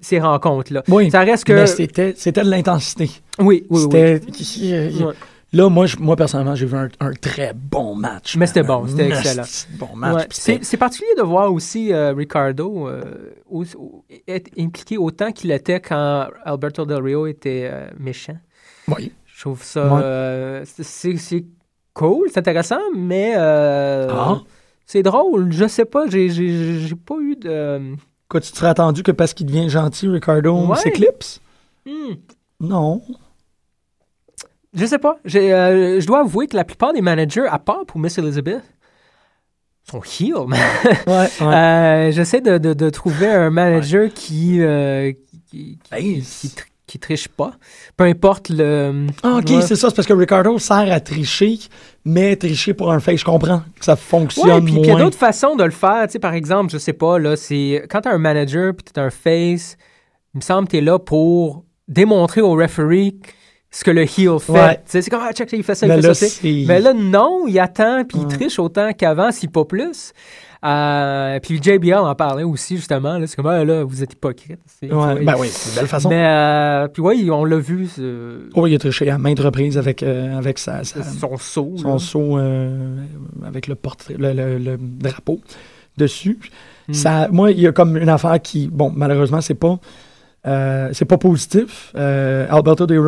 ces rencontres-là. Oui, Ça reste que... mais c'était c'était de l'intensité. Oui, oui, oui. Là, moi, je- moi personnellement, j'ai vu un, un très bon match. Mais c'était bon, c'était excellent. Bon match. Ouais, C'est particulier de voir aussi euh, Ricardo euh, au- au- être impliqué autant qu'il était quand Alberto Del Rio était euh, méchant. Oui. Je trouve ça. Ouais. c'est- cool, c'est intéressant, mais Ah. c'est drôle. Je sais pas, j'ai- j'ai j'ai pas eu de. Quoi, tu te serais attendu que parce qu'il devient gentil, Ricardo Ouais. s'éclipse? Hmm. Non. Je sais pas. Euh, je dois avouer que la plupart des managers, à part pour Miss Elizabeth, sont heel. man. Ouais, ouais. [LAUGHS] Euh, J'essaie de, de- de trouver un manager qui, euh, qui, qui, Hey, qui tr- qui triche pas. Peu importe le. Ah, ok, Ouais. c'est ça. C'est parce que Ricardo sert à tricher, mais tricher pour un fake, je comprends que ça fonctionne Ouais, puis qu'il y a d'autres façons de le faire. Tu sais, par exemple, je sais pas, là, c'est quand t'as un manager puis t'as un face, il me semble que t'es là pour démontrer au referee ce que le heel fait. Ouais. Tu sais, c'est comme, ah, check, il fait ça, il Mais fait là, ça. tu. Mais là, non, il attend puis il triche autant qu'avant, si pas plus. Euh, puis JBL en parlait aussi, justement. C'est comme, ah, là, vous êtes hypocrite. Ouais, ben oui, c'est une belle façon. Mais, euh, puis ouais, on l'a vu, Oh, il a triché à maintes reprises avec, euh, avec sa, sa- son saut. son saut avec le portrait, le, le- le drapeau dessus. Hmm. Ça, moi, il y a comme une affaire qui, bon, malheureusement, c'est pas, euh, c'est pas positif. Euh, Alberto Del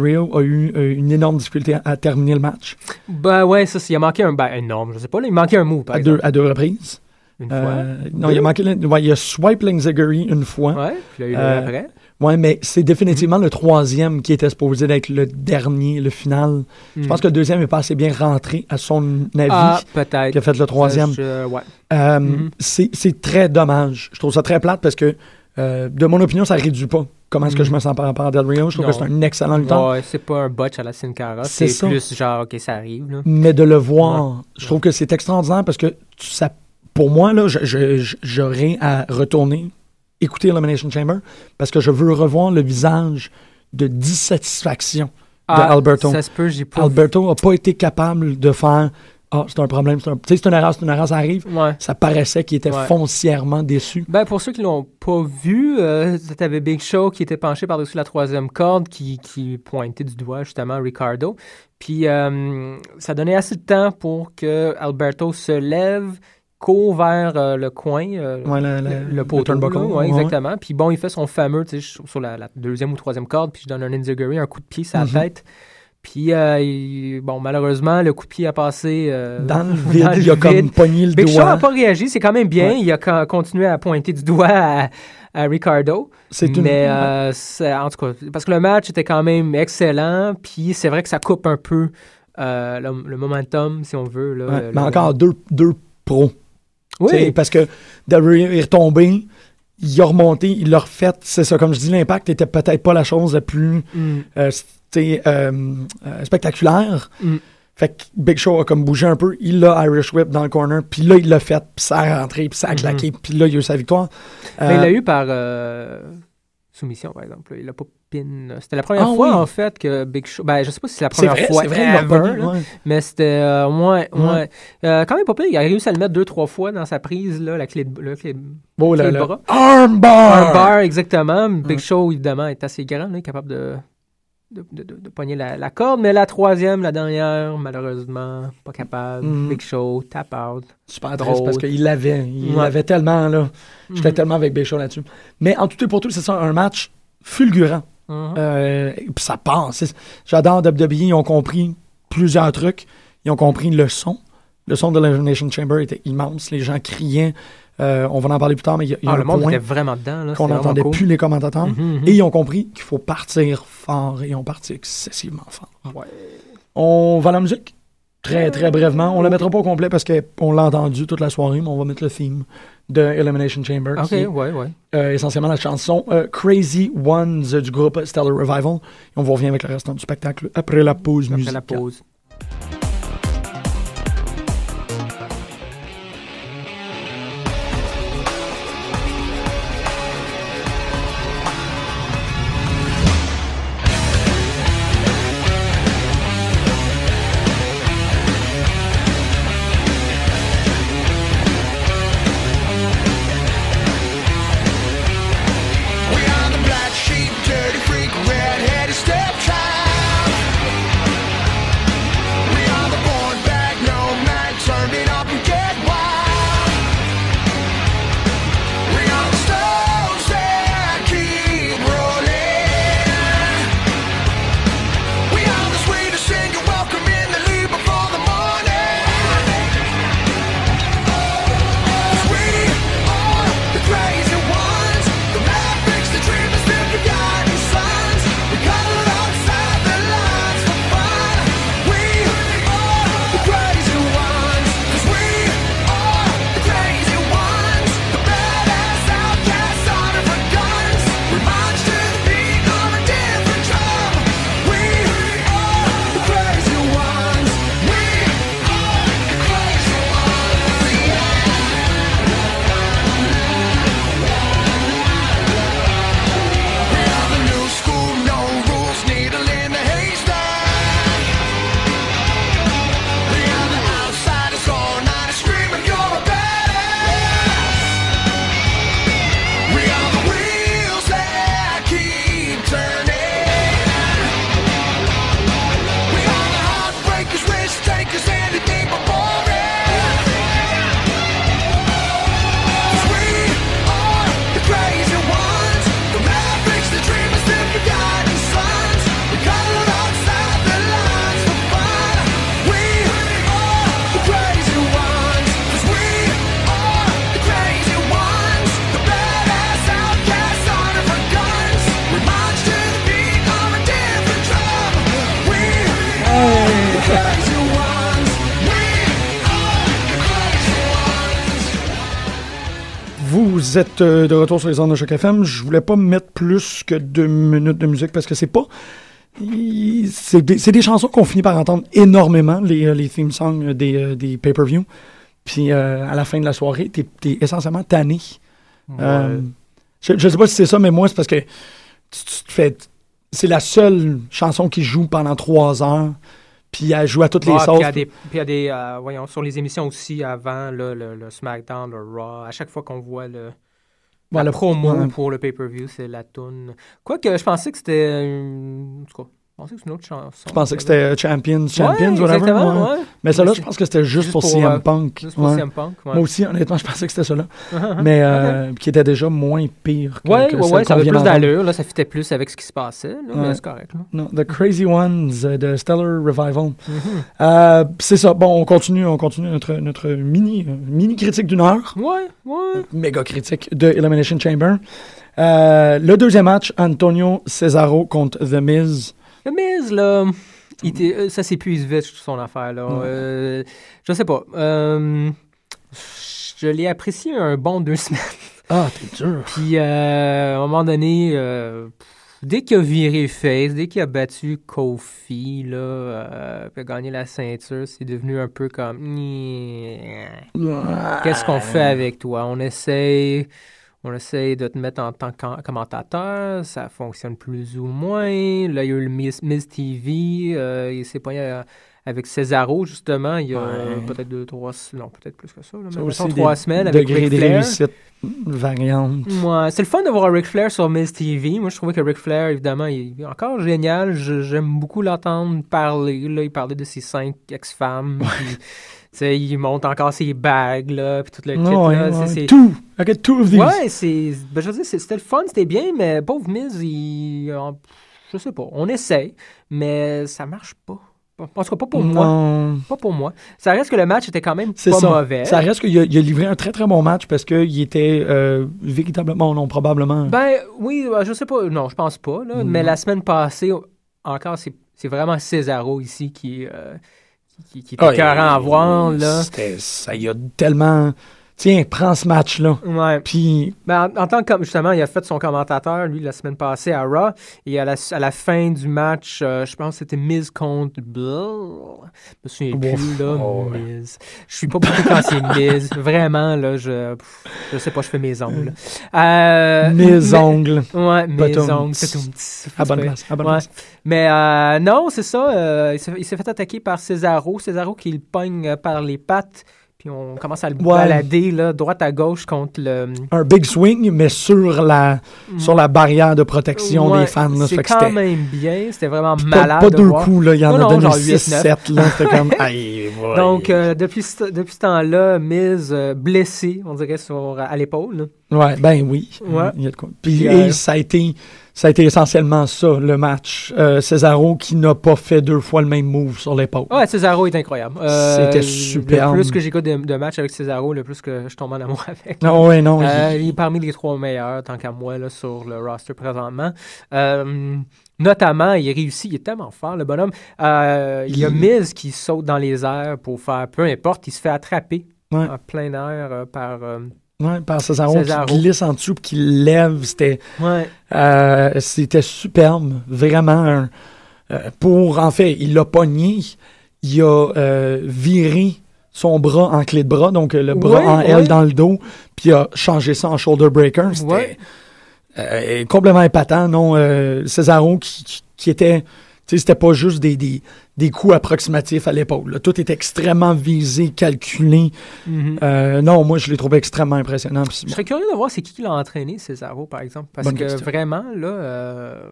Rio, a eu euh, une énorme difficulté à, à terminer le match Ben ouais, ça, c'est- il a manqué un. Ben énorme, je sais pas, là, il manquait un move, par à exemple. deux, à deux reprises. Une fois? Non, il a manqué, ouais, il a swipe Langzaguri une fois. Ouais, puis il Euh, l'a après. Ouais, mais c'est définitivement le troisième qui était supposé d'être le dernier, le final. Je pense que le deuxième est pas assez bien rentré à son avis. Ah, peut-être. qui a fait le troisième. Ouais. Euh, c'est, c'est très dommage. Je trouve ça très plate parce que euh, de mon opinion, ça réduit pas comment est-ce que je me sens par rapport à Del Rio. Je trouve Non. que c'est un excellent lutteur. Ouais, c'est pas un botch à la Sin Cara. C'est plus genre, OK, ça arrive. Là. Mais de le voir, Ouais. je trouve que c'est extraordinaire parce que ça, pour moi, là, j'aurais à retourner écouter Elimination Chamber parce que je veux revoir le visage de dissatisfaction de Ah, Alberto. Ça se peut, j'ai pas. Alberto n'a pas été capable de faire Ah, c'est un problème, c'est un... tu sais, c'est une erreur, c'est une erreur, ça arrive. Ouais. Ça paraissait qu'il était Ouais. foncièrement déçu. Ben, pour ceux qui l'ont pas vu, euh, t'avais Big Show qui était penché par-dessus la troisième corde, qui, qui pointait du doigt justement Ricardo. Puis euh, ça donnait assez de temps pour que Alberto se lève, court vers euh, le coin, euh, Ouais, le, le, le, le poteau, turnbuckle. là, ouais, ouais. exactement. Puis bon, il fait son fameux, tu sais, sur la, la deuxième ou troisième corde, puis je donne un Inzaguri, un coup de pied sur la Mhm. tête. Puis, euh, il- bon, malheureusement, le coup de pied a passé euh, Dans le vide, [LAUGHS] dans le il a comme pogné le Big doigt. n'a pas réagi, c'est quand même bien. Ouais. Il a con- continué à pointer du doigt à, à Ricardo. C'est une... Mais euh, en tout cas, parce que le match était quand même excellent. Puis c'est vrai que ça coupe un peu le, le momentum, si on veut. Là, Ouais, le- mais encore deux, deux pros. Oui, Parce que Del est retombé, il a remonté, il l'a refait. C'est ça, comme je dis, l'impact était peut-être pas la chose la plus Mm, euh, euh, euh, spectaculaire. Mm. Fait que Big Show a comme bougé un peu. Il a Irish Whip dans le corner. Puis là, il l'a fait. Puis ça a rentré. Puis ça a claqué. Puis là, il a eu sa victoire. Mais Euh, il l'a eu par euh, soumission, par exemple. Il a pas pin. C'était la première Ah fois, oui. en fait, que Big Show. Ben, je sais pas si c'est la première vrai, fois c'est vrai. l'a ever, pogné, ouais. mais c'était. euh, ouais, ouais. Euh, quand même pas pire. Il a réussi à le mettre deux, trois fois dans sa prise, là, la clé de, la clé de- clé bras. armbar! Un bar, exactement. Big. Show, évidemment, est assez grand, là, capable de, de, de, de- de pogner la, la corde. Mais la troisième, la dernière, malheureusement, pas capable. Mhm. Big Show, tap out. Super Drôle. parce qu'il l'avait. Il Ouais. l'avait tellement, là. J'étais Mhm. tellement avec Big Show là-dessus. Mais en tout et pour tout, c'est ça, un match fulgurant. Euh, puis ça passe. J'adore WWE. Ils ont compris plusieurs trucs. Ils ont compris le son. Le son de l'Elimination Chamber était immense. Les gens criaient. Euh, on va en parler plus tard, mais il y a, y a Ah, un le monde point était vraiment dedans. là. qu'on n'entendait plus les commentateurs. Mhm, mhm. Et ils ont compris qu'il faut partir fort. Et ils ont parti excessivement fort. Ouais. On va à la musique. Très, très brièvement. On la mettra pas au complet parce qu'on l'a entendu toute la soirée, mais on va mettre le theme de Elimination Chamber. Ok, qui ouais, ouais. euh, essentiellement la chanson euh, Crazy Ones du groupe Stellar Revival. Et on vous revient avec le restant du spectacle après la pause Après musicale. la pause. Vous êtes euh, de retour sur les ondes de Choc FM. Je voulais pas mettre plus que deux minutes de musique parce que c'est pas. C'est des, des chansons qu'on finit par entendre énormément, les, euh, les theme songs des, euh, des pay-per-view. Puis euh, à la fin de la soirée, t'es es essentiellement tanné. Euh, je, je sais pas si c'est ça, mais moi, c'est parce que tu, tu te fais. C'est la seule chanson qui joue pendant trois heures. Puis elle joue à toutes les Ah, sauces. il y a des, puis il y a des euh, voyons, sur les émissions aussi avant là, le, le SmackDown, le Raw, à chaque fois qu'on voit le, Voilà, la promo ouais. pour le pay-per-view, c'est la tune. Quoique, je pensais que c'était. En tout cas, pensais que c'est une autre chanson. Je pensais que c'était euh, Champions, Champions, ouais, whatever. exactement, ouais. ouais. Mais celle-là, je pense que c'était juste, juste pour, CM euh, Punk. Juste pour Ouais. CM Punk, ouais. Moi aussi, honnêtement, je pensais que c'était celle-là. [LAUGHS] Mais euh, qui était déjà moins pire que, Ouais, que ouais, celle ouais, ça avait plus d'allure, là, ça fitait plus avec ce qui se passait, là, mais c'est correct. Là. Non, The Crazy Ones de Stellar Revival. Mhm. Euh, c'est ça. Bon, on continue, on continue notre, notre mini, mini critique d'une heure. Ouais, ouais. Méga critique de Elimination Chamber. Le deuxième match, Antonio Cesaro contre The Miz. Miz, là, il était- euh, ça s'épuise vite, son affaire, là. Euh, je sais pas. euh, je l'ai apprécié un bon deux [LAUGHS] semaines. Ah, t'es dur. Puis, euh, à un moment donné, dès qu'il a viré face, dès qu'il a battu Kofi, là, puis a gagné la ceinture, c'est devenu un peu comme... Qu'est-ce qu'on fait avec toi? On essaye, on essaye de te mettre en tant que commentateur, ça fonctionne plus ou moins. Là, il y a eu le Miss, Miss TV, euh, il s'est pogné euh, avec Cesaro, justement, il y a Ouais. peut-être deux, trois, non, peut-être plus que ça, là, Ça mais des trois semaines avec Ric de Flair. réussite variantes. Ouais, c'est le fun de voir Ric Flair sur Miss TV. Moi, je trouvais que Ric Flair, évidemment, il est encore génial. J'aime beaucoup l'entendre parler. Là, il parlait de ses cinq ex-femmes. Sais, il monte encore ses bagues, là, puis tout le kit. Ouais, là, ouais. c'est- c'est- Two. I get two of these. Ouais, c'est. Ben, je veux dire, c'était le fun, c'était bien, mais pauvre Miz, il. Je sais pas. On essaye, mais ça marche pas. En tout cas, pas pour moi. Pas pour moi. Ça reste que le match était quand même pas ça. mauvais. Ça reste qu'il a, il a livré un très très bon match parce qu'il était euh, véritablement, non, probablement. Ben oui, ben, je sais pas. Non, je pense pas. Là, Mm. Mais la semaine passée, encore, c'est c'est vraiment Cesaro ici qui, euh, qui, qui, est Ah, à voir. Là. Ça y a tellement. Tiens, prends ce match-là. Ouais. Puis, Ben, en, en tant que, justement, il a fait son commentateur, lui, la semaine passée à Raw. Et à la, à la fin du match, euh, je pense que c'était Miz contre Bill. Je me souviens plus, là. Oh, ouais. Miz. Je suis pas beaucoup quand c'est Miz. [LAUGHS] Vraiment, là, je, pff, je sais pas, je fais mes ongles. Euh, mes mais- ongles. Ouais, mes ongles. c'est tout petit. À bonne place. À bonne Ouais. place. Mais euh, non, c'est ça. euh, il s'est- fait attaquer par Cesaro. Cesaro qui le pogne par les pattes. Puis on commence à le Ouais. balader, là, droite à gauche contre le. Un big swing, mais sur la, sur la barrière de protection Ouais, des fans. là. C'est quand même bien. C'était vraiment pas, malade. pas de deux voir. coups, là. Il y en Non, a donné genre 6-7. là. C'était comme. [LAUGHS] Aïe, ouais. Donc, euh, depuis ce, depuis ce temps-là, Miz euh, blessé, on dirait, sur, à l'épaule. Ouais, ben oui. Ouais. Il y a de quoi. Puis, euh, et ça a été. Ça a été essentiellement ça, le match. Euh, Cesaro qui n'a pas fait deux fois le même move sur l'épaule. Ouais, Cesaro est incroyable. Euh, C'était Le superbe. plus que j'écoute de, de matchs avec Cesaro, le plus que je tombe en amour [LAUGHS] avec. Non, ouais, non. Euh, il- il est parmi les trois meilleurs, tant qu'à moi, là, sur le roster présentement. Notamment, il réussit, il est tellement fort, le bonhomme. Il y a Miz qui saute dans les airs pour faire peu importe, il se fait attraper Ouais. en plein air par. Ouais, par Cesaro. qui glisse en dessous qui lève. C'était. ouais. Euh, c'était superbe, vraiment. un- euh, pour, en fait, il l'a pogné, il a euh, viré son bras en clé de bras, donc le bras Ouais, en L dans le dos, puis il a changé ça en shoulder breaker. C'était complètement épatant, non? Cesaro qui, qui- qui était, c'était pas juste des, des, des coups approximatifs à l'épaule. Tout était extrêmement visé, calculé. Mhm. Euh, non, moi, je l'ai trouvé extrêmement impressionnant. Je serais curieux de voir c'est qui qui l'a entraîné, Cesaro, par exemple. Parce Bonne que question. vraiment, là, euh,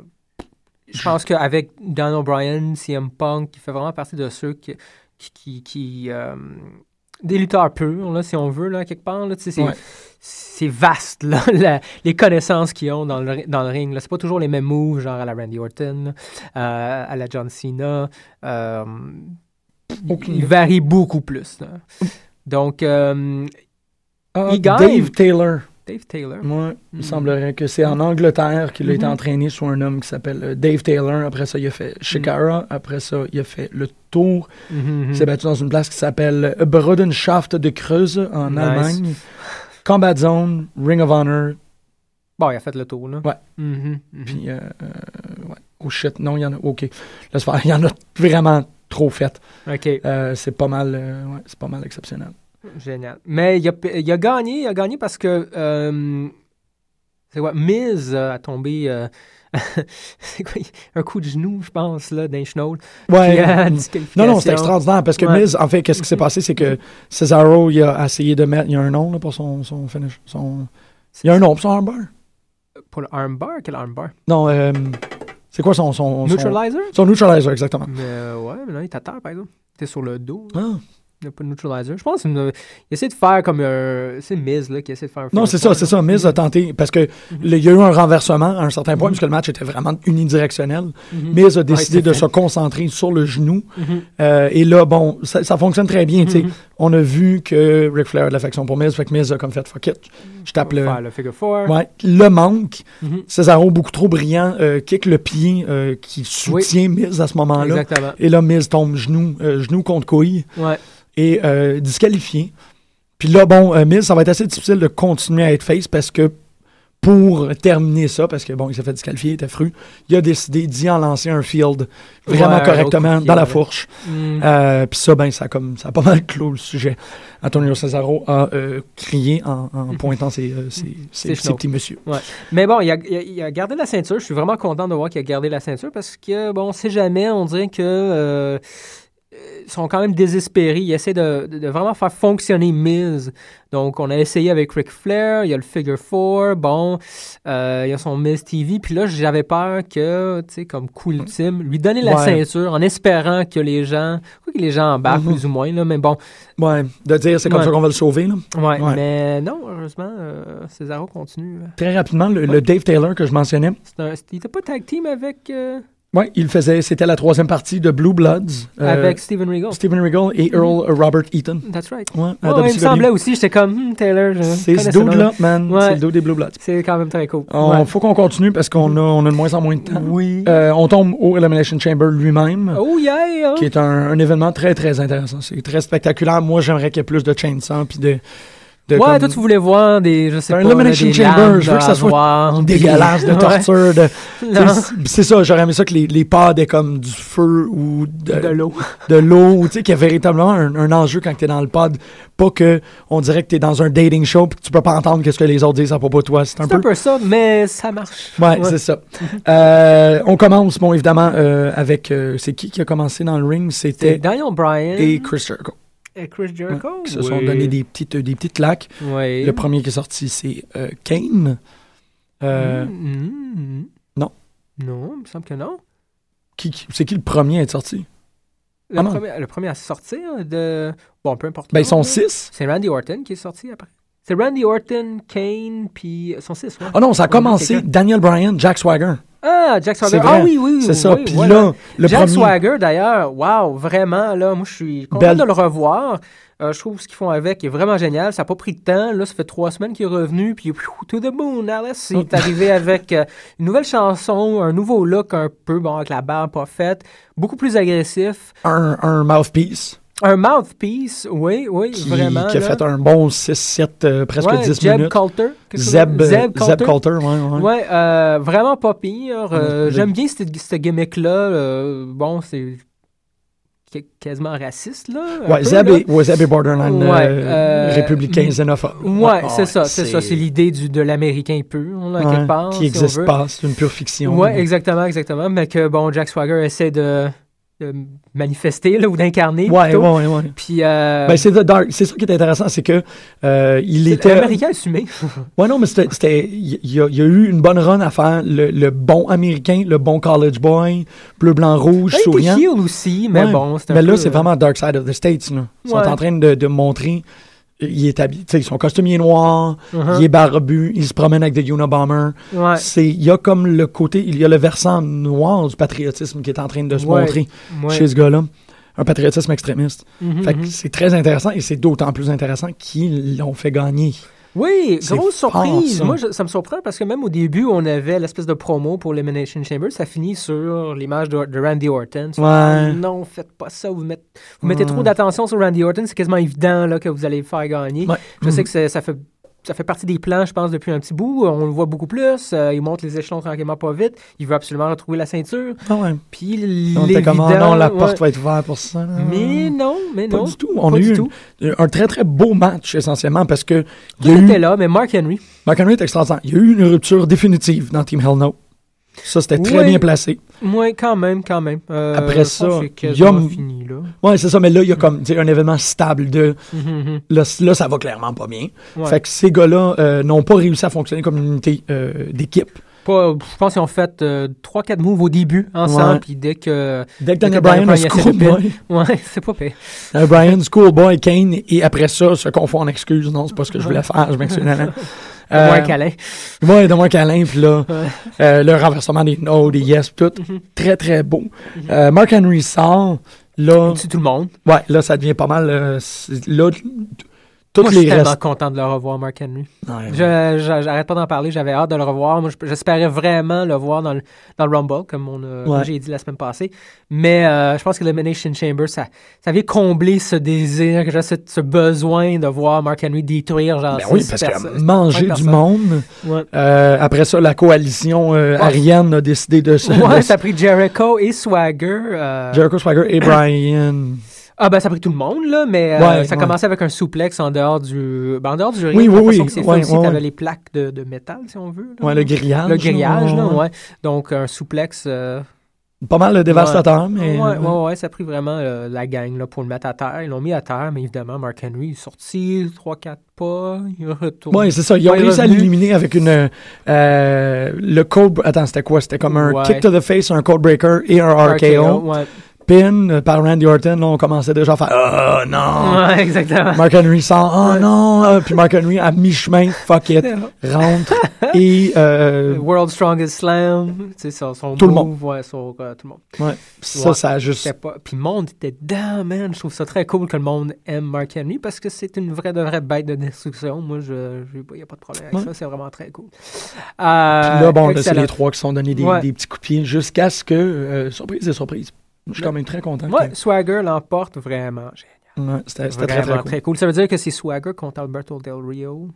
je pense qu'avec Dan O'Brien, CM Punk, qui fait vraiment partie de ceux qui. qui, qui, qui, euh, des lutteurs purs, là, si on veut, là, quelque part. Là, Ouais. C'est vaste, là, [LAUGHS] la- les connaissances qu'ils ont dans le, dans le ring. Là. C'est pas toujours les mêmes moves, genre à la Randy Orton, euh, à la John Cena. Euh, Aucune il idée. varie beaucoup plus. là. Donc, euh, Ah. Dave Taylor. Dave Taylor. Moi, il Mhm. semblerait que c'est en Angleterre qu'il a été Mhm. entraîné sur un homme qui s'appelle euh, Dave Taylor. Après ça, il a fait Shikara. Après ça, il a fait le tour. Mhm, Il s'est battu dans une place qui s'appelle Brodenschaft de Creuse en Nice. Allemagne. Combat Zone, Ring of Honor, Bon, il a fait le tour, là. Ouais. Mhm, mhm. puis. euh, euh, ouais. Oh shit, non, il y en a. Ok. Faire. Il y en a vraiment trop fait. OK, Euh, c'est pas mal. euh, ouais, c'est pas mal exceptionnel. génial. Mais il a, il a gagné, il a gagné parce que... c'est quoi? Miz a tombé... euh, [LAUGHS] c'est quoi? Un coup de genou, je pense, là, d'un schnoll. Ouais. Euh, Non, non, c'est extraordinaire parce que Ouais. Miz, en fait, qu'est-ce qui s'est passé, c'est que Cesaro, il a essayé de mettre. Il y a un nom là, pour son, son finish. Son... Il y a un nom pour son armbar. Pour le armbar? Quel armbar? Non, euh, c'est quoi son. son, son- Neutralizer? Son neutralizer, exactement. Mais euh, ouais, mais là, il est à terre, par exemple. T'es sur le dos. là. Ah. Il n'y a pas de neutralizer. Je pense qu'il essaie de faire comme un. C'est Miz là, qui essaie de faire un. Non, c'est ça, c'est ça. Miz a tenté, parce que le- il y a eu un renversement à un certain point, puisque le match était vraiment unidirectionnel. Mhm. Miz a décidé de fait. se concentrer sur le genou. Euh, et là, bon, ça, ça fonctionne très bien. On a vu que Ric Flair a de l'affection pour Miz, fait que Miz a comme fait fuck it. Je tape le. Le figure four. Ouais, le manque. Mhm. Cesaro, beaucoup trop brillant, euh, kick le pied euh, qui soutient Miz à ce moment-là. Exactement. Et là, Miz tombe genou, euh, genou contre couille Ouais. et disqualifié. Puis là, bon, Miz, ça va être assez difficile de continuer à être face parce que pour terminer ça, parce que bon, il s'est fait disqualifier, il était fru, il a décidé d'y en lancer un field vraiment Ouais, correctement dans la fourche. Mm. Euh, Puis ça, ben, ça a, comme, ça a pas mal clos le sujet. Antonio Cesaro a euh, crié en, en [LAUGHS] pointant ses, euh, ses, ses- Ses ses chenaux. petits messieurs. Mais bon, a- il a gardé la ceinture. Je suis vraiment content de voir qu'il a gardé la ceinture parce que, bon, on sait jamais, on dirait que. Euh, ils sont quand même désespérés. Ils essaient de, de- de vraiment faire fonctionner Miz. Donc, on a essayé avec Ric Flair, il y a le Figure Four, bon, euh, il y a son Miz TV. Puis là, j'avais peur que, tu sais, comme coup ultime, lui donner la Ouais. ceinture en espérant que les gens, quoi que les gens embarquent Mhm. plus ou moins, là, mais bon, Ouais, de dire c'est comme Ouais. ça qu'on va le sauver. Là. ouais, Ouais. mais non, heureusement, euh, Cesaro continue. Très rapidement, le, Dave Taylor que je mentionnais, un- il était pas tag team avec, euh, ouais, il faisait, c'était la troisième partie de Blue Bloods. euh, avec Steven Regal. Stephen Regal et Earl Robert Eaton. That's right. Ouais, il me semblait aussi, j'étais comme, Hmm, Taylor, je C'est connais ce dude-là, man. Ouais. C'est le dude des Blue Bloods. C'est quand même très cool. Ouais. faut qu'on continue parce qu'on a, on a de moins en moins de temps. Oui. Euh, on tombe au Elimination Chamber lui-même, oh yeah! qui est un, un événement très très intéressant. C'est très spectaculaire. Moi, j'aimerais qu'il y ait plus de chainsaw puis de ouais, comme- toi, tu voulais voir des, je sais Un pas, Elimination des Chamber, je veux que ça soit dégueulasse de [LAUGHS] torture. De, [LAUGHS] C'est- ça, j'aurais aimé ça que les, les pads aient comme du feu ou de, l'eau. [LAUGHS] de l'eau, tu sais, qu'il y a véritablement un, un enjeu quand t'es dans le pod. Pas que on dirait que t'es dans un dating show pis que tu peux pas entendre qu'est-ce que les autres disent à propos de toi. C'est un un peu. peu ça, mais ça marche. Ouais, c'est ça. Euh, on commence, bon, évidemment, euh, avec. euh, c'est qui qui a commencé dans le ring? C'était. Daniel Bryan Et Chris Jericho. Et Chris Jericho. Qui se sont donné des petites, des petites claques. Oui. Le premier qui est sorti, c'est euh, Kane. Euh, Mm, mm. non. Non, il me semble que non. qui- qui- c'est qui le premier à être sorti? Le, Ah premier, le premier à sortir de. Bon, peu importe. Ben, ils sont six. C'est Randy Orton qui est sorti après. C'est Randy Orton, Kane, puis. Ils sont six, ouais. Ah non, ça a On commencé. Daniel Bryan, Jack Swagger. Ah, Jack Swagger. Vrai. Ah oui, oui. C'est ça. oui, Puis voilà. là, le Jack premier. Swagger, d'ailleurs, wow, vraiment, là, moi, je suis content Belle- de le revoir. Euh, je trouve ce qu'ils font avec est vraiment génial. Ça n'a pas pris de temps. Là, ça fait trois semaines qu'il est revenu. Puis, to the moon, Alice. Il est arrivé [LAUGHS] avec euh, une nouvelle chanson, un nouveau look un peu, bon, avec la barbe pas faite, beaucoup plus agressif. un, un mouthpiece Un mouthpiece, oui, oui, qui, vraiment. qui a là. fait un bon 6-7, euh, presque Ouais, 10 Jeb minutes. Coulter. Zeb, Zeb Coulter. Zeb Coulter, ouais, ouais. Ouais, euh, vraiment pas pire. Euh, J'aime bien cette, cette gimmick-là. euh, bon, c'est qu- quasiment raciste, là. Ouais, peu, Zeb, là. est, ouais, Zeb est borderline Ouais, euh, républicain xénophobe. Ouais, c'est ça, c'est ça. C'est l'idée du- de l'américain pur, là, quelque part. Qui n'existe pas, c'est une pure fiction. Ouais, exactement, exactement. Mais que, bon, Jack Swagger essaie de, de manifester, là, ou d'incarner. Ouais, plutôt. ouais, ouais. Puis, euh, Ben, c'est The Dark. C'est ça qui est intéressant, c'est que euh, il était. l'américain assumé. [LAUGHS] Ouais, non, mais c'était. Il il y, a- il y a eu une bonne run à faire. Le, le bon américain, le bon college boy, bleu, blanc, rouge, Il était souriant. heel aussi, mais Ouais, bon, c'est un Mais là, peu, c'est euh, vraiment Dark Side of the States. Là. Ils sont Ouais. en train de, de montrer. Il est habillé. tu sais, Son costume il est noir, uh-huh. il est barbu, il se promène avec des Unabomber. Ouais, C'est, il y a comme le côté, il y a le versant noir du patriotisme qui est en train de se Ouais. montrer ouais. chez ce gars-là. Un patriotisme extrémiste. Fait que mhm. c'est très intéressant et c'est d'autant plus intéressant qu'ils l'ont fait gagner. Oui, grosse surprise. Moi, je- ça me surprend parce que même au début, on avait l'espèce de promo pour l'Elimination Chamber. Ça finit sur l'image de, de Randy Orton. Ouais. Ah, non, faites pas ça. Vous, mettez- vous mettez Ouais. trop d'attention sur Randy Orton. C'est quasiment évident là, que vous allez le faire gagner. Ouais. Je sais que c'est- ça fait ça fait partie des plans, je pense, depuis un petit bout. On le voit beaucoup plus. Euh, il monte les échelons tranquillement pas vite. Il veut absolument retrouver la ceinture. Ah ouais. Puis On était comme, ah non, la ouais. porte va être ouverte pour ça. Mais non, mais Pas non. du tout. On Pas a eu tout. un, un très, très beau match, essentiellement, parce que il eu, était là, mais Mark Henry. Mark Henry est extraordinaire. Il y a eu une rupture définitive dans Team Hell No. Ça, c'était très Oui. bien placé. Moi, quand même, quand même. Euh, Après ça, fini, là. Ouais, c'est ça, mais là, il y a comme un événement stable de. Mhm, mhm. Là, ça va clairement pas bien. Ouais. Fait que ces gars-là euh, n'ont pas réussi à fonctionner comme une unité euh, d'équipe. Pas- je pense qu'ils ont fait 3-4 moves au début ensemble, puis dès que. Dès que Daniel Bryan a Bryan Schoolboy, Ouais, c'est pas pire. Daniel Bryan, Schoolboy, Kane, et après ça, se confond en excuses. Non, c'est pas ce que je voulais [LAUGHS] faire, je m'excuse. Moins Euh, câlin. [LAUGHS] Ouais, donne-moi un câlin, puis là, euh, le renversement des no, des yes, tout. Mhm. Très, très beau. Euh, Mark Henry sort, là, tout le monde. ouais, là, ça devient pas mal. là, toutes Moi, je suis tellement content de le revoir, Mark Henry. Ouais, Je- je- J'arrête pas d'en parler, j'avais hâte de le revoir. Moi, j'espérais vraiment le voir dans le, dans le Rumble, comme, on a- comme Ouais. j'ai dit la semaine passée. Mais euh, je pense que l'Elimination Chamber, ça, ça vient combler ce désir, que ce, ce besoin de voir Mark Henry détruire, genre, Ben oui, parce que manger du monde. Ouais. Euh, après ça, la coalition euh, Ouais. Ariane a décidé de se. Ouais, ça a pris Jericho et Swagger. euh, Jericho Swagger et [CLEARS THROAT] Brian. Ah ben ça a pris tout le monde là, mais euh, ça a ouais. commencé avec un souplex en dehors du, ben, en dehors du ring. Oui, oui, oui. que c'est fait Ouais, aussi, ouais. les plaques de, de métal si on veut. là. Ouais, le grillage. Le grillage là, ouais. Donc un souplex. euh, Pas mal de dévastateur, mais. Ouais, ouais, ouais, ça a pris vraiment euh, la gang là, pour le mettre à terre. Ils l'ont mis à terre, mais évidemment, Mark Henry est sorti 3-4 pas, il retourne. Ouais, c'est ça. Ils ont réussi à l'éliminer avec une. le code. Attends, c'était quoi? C'était comme un kick to the face, un code breaker et un RKO. Ouais. Pin euh, par Randy Orton. Là, on commençait déjà à faire. Oh non ouais, exactement. Mark Henry sort. Oh Ouais. non euh, Puis Mark Henry, à mi-chemin, fuck it, [LAUGHS] rentre. et. euh, World Strongest Slam, tu sais, son, son Tout le move, ouais, euh, tout le monde. ouais, ça, Ouais. ça a juste. Pas... Puis le monde était dedans, man. Je trouve ça très cool que le monde aime Mark Henry parce que c'est une vraie de vraie bête de destruction. Moi, je il n'y a pas de problème avec Ouais. ça. C'est vraiment très cool. Puis là, bon, là, c'est les trois qui se sont donnés des petits coups de pied jusqu'à ce que. euh, surprise et surprise. Je suis quand même très content. Que- Swagger l'emporte vraiment. Ouais, c'était Vraiment très, très cool. très cool. Ça veut dire que c'est Swagger contre Alberto Del Rio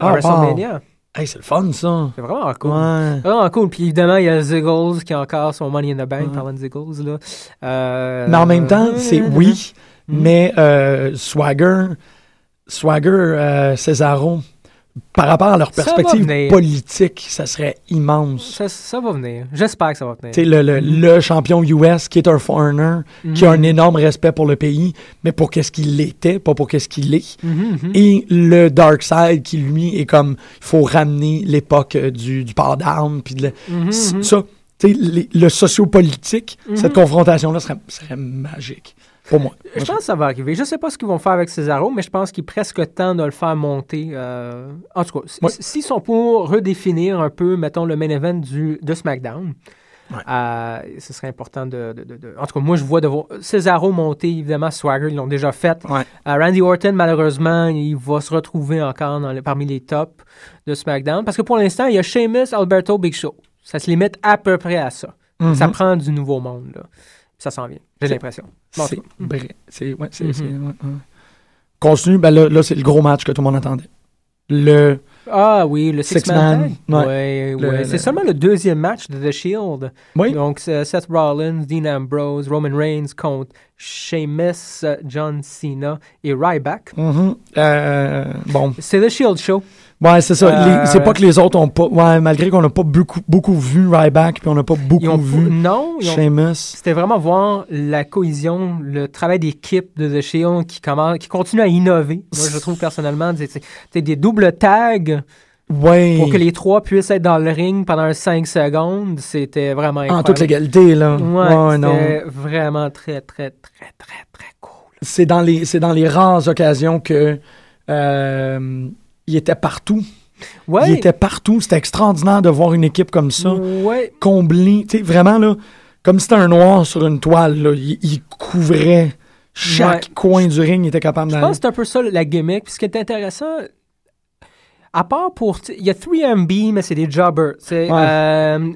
Ah, à. WrestleMania. Hey, c'est le fun, ça. C'est vraiment cool. Ouais. Vraiment cool. Puis évidemment, il y a Ziggles qui a encore son Money in the Bank, Ouais. parlant de Ziggles. Là. Euh, Mais en même temps, c'est oui, Mhm. mais euh, Swagger, Swagger, euh, Cesaro, par rapport à leur perspective politique, ça serait immense. Ça, ça va venir. J'espère que ça va venir. Le, le, le champion US qui est un foreigner, qui a un énorme respect pour le pays, mais pour qu'est-ce qu'il était, pas pour qu'est-ce qu'il est. Mhm, mhm. Et le Dark Side qui, lui, est comme, il faut ramener l'époque euh, du, du port d'armes, puis de Mhm, mhm. ça, les- le sociopolitique, Mhm. cette confrontation-là serait, serait magique, pour moi. Je pense que ça va arriver. Je sais pas ce qu'ils vont faire avec Cesaro, mais je pense qu'il est presque temps de le faire monter. euh, En tout cas, Ouais. s'ils sont pour redéfinir un peu, mettons, le main event du, de SmackDown, Ouais. euh, ce serait important de, de- de- de- En tout cas, moi, je vois de voir Cesaro monter, évidemment, Swagger, ils l'ont déjà fait. Ouais. Euh, Randy Orton, malheureusement, il va se retrouver encore dans parmi les tops de SmackDown, parce que pour l'instant, il y a Sheamus, Alberto, Big Show. Ça se limite à peu près à ça. Mhm. Ça prend du nouveau monde, là. Ça s'en vient, j'ai l'impression. Bon, C'est vrai. C'est, ouais, c'est, ouais, ouais. Continue, ben là, là, c'est le gros match que tout le monde attendait. Le. Ah oui, le Six Six-Man Man, Tag. ouais. Ouais, C'est seulement le deuxième match de The Shield. Oui. Donc, c'est Seth Rollins, Dean Ambrose, Roman Reigns contre Sheamus, euh, John Cena et Ryback. Mhm. Euh, bon. C'est The Shield Show. Ouais, c'est ça. Euh, c'est pas que les autres ont pas. Ouais, malgré qu'on n'a pas beaucoup, beaucoup vu Ryback, puis on n'a pas beaucoup ont vu non, Sheamus. c'était vraiment voir la cohésion, le travail d'équipe de The Shield qui, commence, qui continue à innover. Moi, je trouve personnellement, c'est- des doubles tags Ouais. pour que les trois puissent être dans le ring pendant 5 secondes. C'était vraiment En toute légalité, là. Ouais, non. c'était vraiment très, très, très, très, très cool. C'est dans les, c'est dans les rares occasions que euh, il était partout. Ouais. Il était partout. C'était extraordinaire de voir une équipe comme ça, Ouais. comblée. Tu sais, vraiment, là, comme si c'était un noir sur une toile, là. Il, il couvrait chaque Ouais. coin du ring. Il était capable Je d'aller. pense que c'est un peu ça la gimmick. Puis ce qui est intéressant, à part pour. Il y a 3MB, mais c'est des jobbers. Ouais. Euh,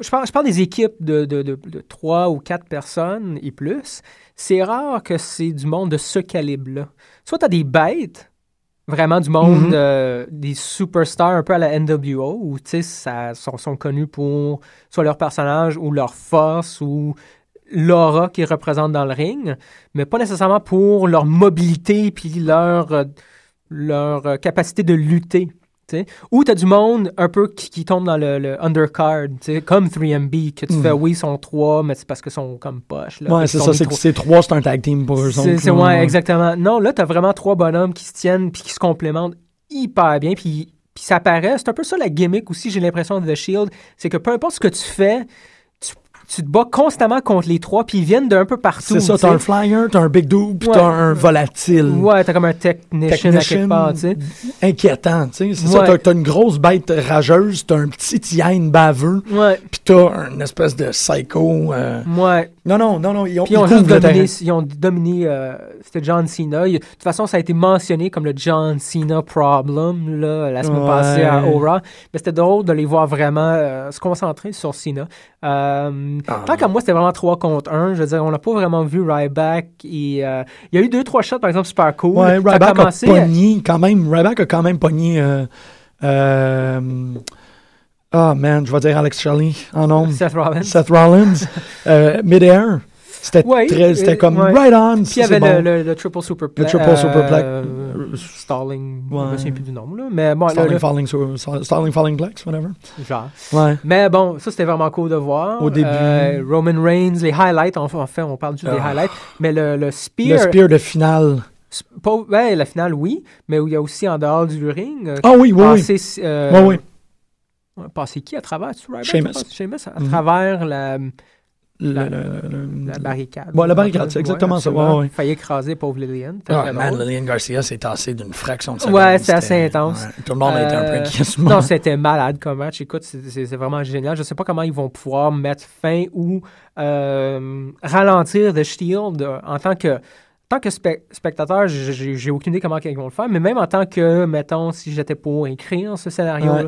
je, parle, je parle des équipes de, de, de, de 3 ou 4 personnes et plus. C'est rare que c'est du monde de ce calibre-là. Soit tu as des bêtes, vraiment du monde, Mhm. euh, des superstars un peu à la NWO, où, tu sais, ça- sont, sont connus pour soit leur personnage ou leur force ou l'aura qu'ils représentent dans le ring, mais pas nécessairement pour leur mobilité puis leur, euh, leur euh, capacité de lutter. Tu. Ou tu as du monde un peu qui, qui tombe dans le, le undercard, tu comme 3MB, que tu fais, oui, ils sont trois, mais c'est parce qu'ils sont comme poches. là. Ouais, c'est ça. C'est trois- que c'est trois, c'est un tag team pour eux c'est, ouais, exactement. Non, là, t'as vraiment trois bonhommes qui se tiennent puis qui se complémentent hyper bien. Puis, puis ça paraît, c'est un peu ça la gimmick aussi, j'ai l'impression de The Shield. C'est que peu importe ce que tu fais, tu, te bats constamment contre les trois, puis ils viennent d'un peu partout. C'est ça, t'as un flyer, t'as un big dude, puis Ouais. t'as un volatile. Ouais, t'as comme un technician, à quelque part, tu sais. inquiétant, tu sais. C'est ça, t'as- une grosse bête rageuse, t'as un petit hyène baveux, Ouais, puis t'as une espèce de psycho. euh, ouais. Non, non, non, non, ils ont, ils ont ils le dominé, ils ont dominé euh, c'était John Cena. De toute façon, ça a été mentionné comme le John Cena problem là, la semaine Ouais. passée à Aura. Mais c'était drôle de les voir vraiment euh, se concentrer sur Cena. Euh, Ah. Tant qu'à moi, c'était vraiment 3 contre 1. Je veux dire, on n'a pas vraiment vu Ryback. Et, euh, il y a eu 2-3 shots, par exemple, super cool. Ouais, a Ryback a commencé- pogné, quand même, Ryback a quand même pogné. euh, euh, Ah, man, je vais dire Alex Shelley en nombre. Seth Rollins. Seth Rollins, [LAUGHS] euh, mid-air. C'était Ouais, très, c'était euh, comme ouais. right on. Puis il y avait le, le- le triple superplex. Le triple superplex. Euh, Stalling. Je Ouais. me souviens plus du nom. Là. Mais bon, Stalling, le- falling, sur- Stalling, falling plex, whatever. genre. Ouais. Mais bon, ça c'était vraiment cool de voir. Au début. Euh, Roman Reigns, les highlights, en, fait, on parle juste des Ah. highlights. Mais le, le Le spear, spear de finale. pas- ouais, la finale, oui, mais où il y a aussi en dehors du ring. euh, Ah oui, oui, oui. passer, euh, Oui, oui. passer qui à travers Sheamus. je? Sheamus, à Mhm. travers la, La- barricade. Ouais, la barricade, c'est exactement ça, ouais, ouais. Failli écraser pauvre Lillian. Ah, man. Lillian Garcia s'est tassé d'une fraction de seconde. Ouais, c'est assez intense. ouais. Tout le monde a été un peu Euh, inquiet Non, c'était malade comme match. Écoute, c'est- vraiment génial. Je sais pas comment ils vont pouvoir mettre fin ou euh, ralentir The Shield euh, en tant que tant que spec- spectateur. j'ai- aucune idée comment ils vont le faire, mais même en tant que, mettons, si j'étais pour écrire ce scénario Ouais.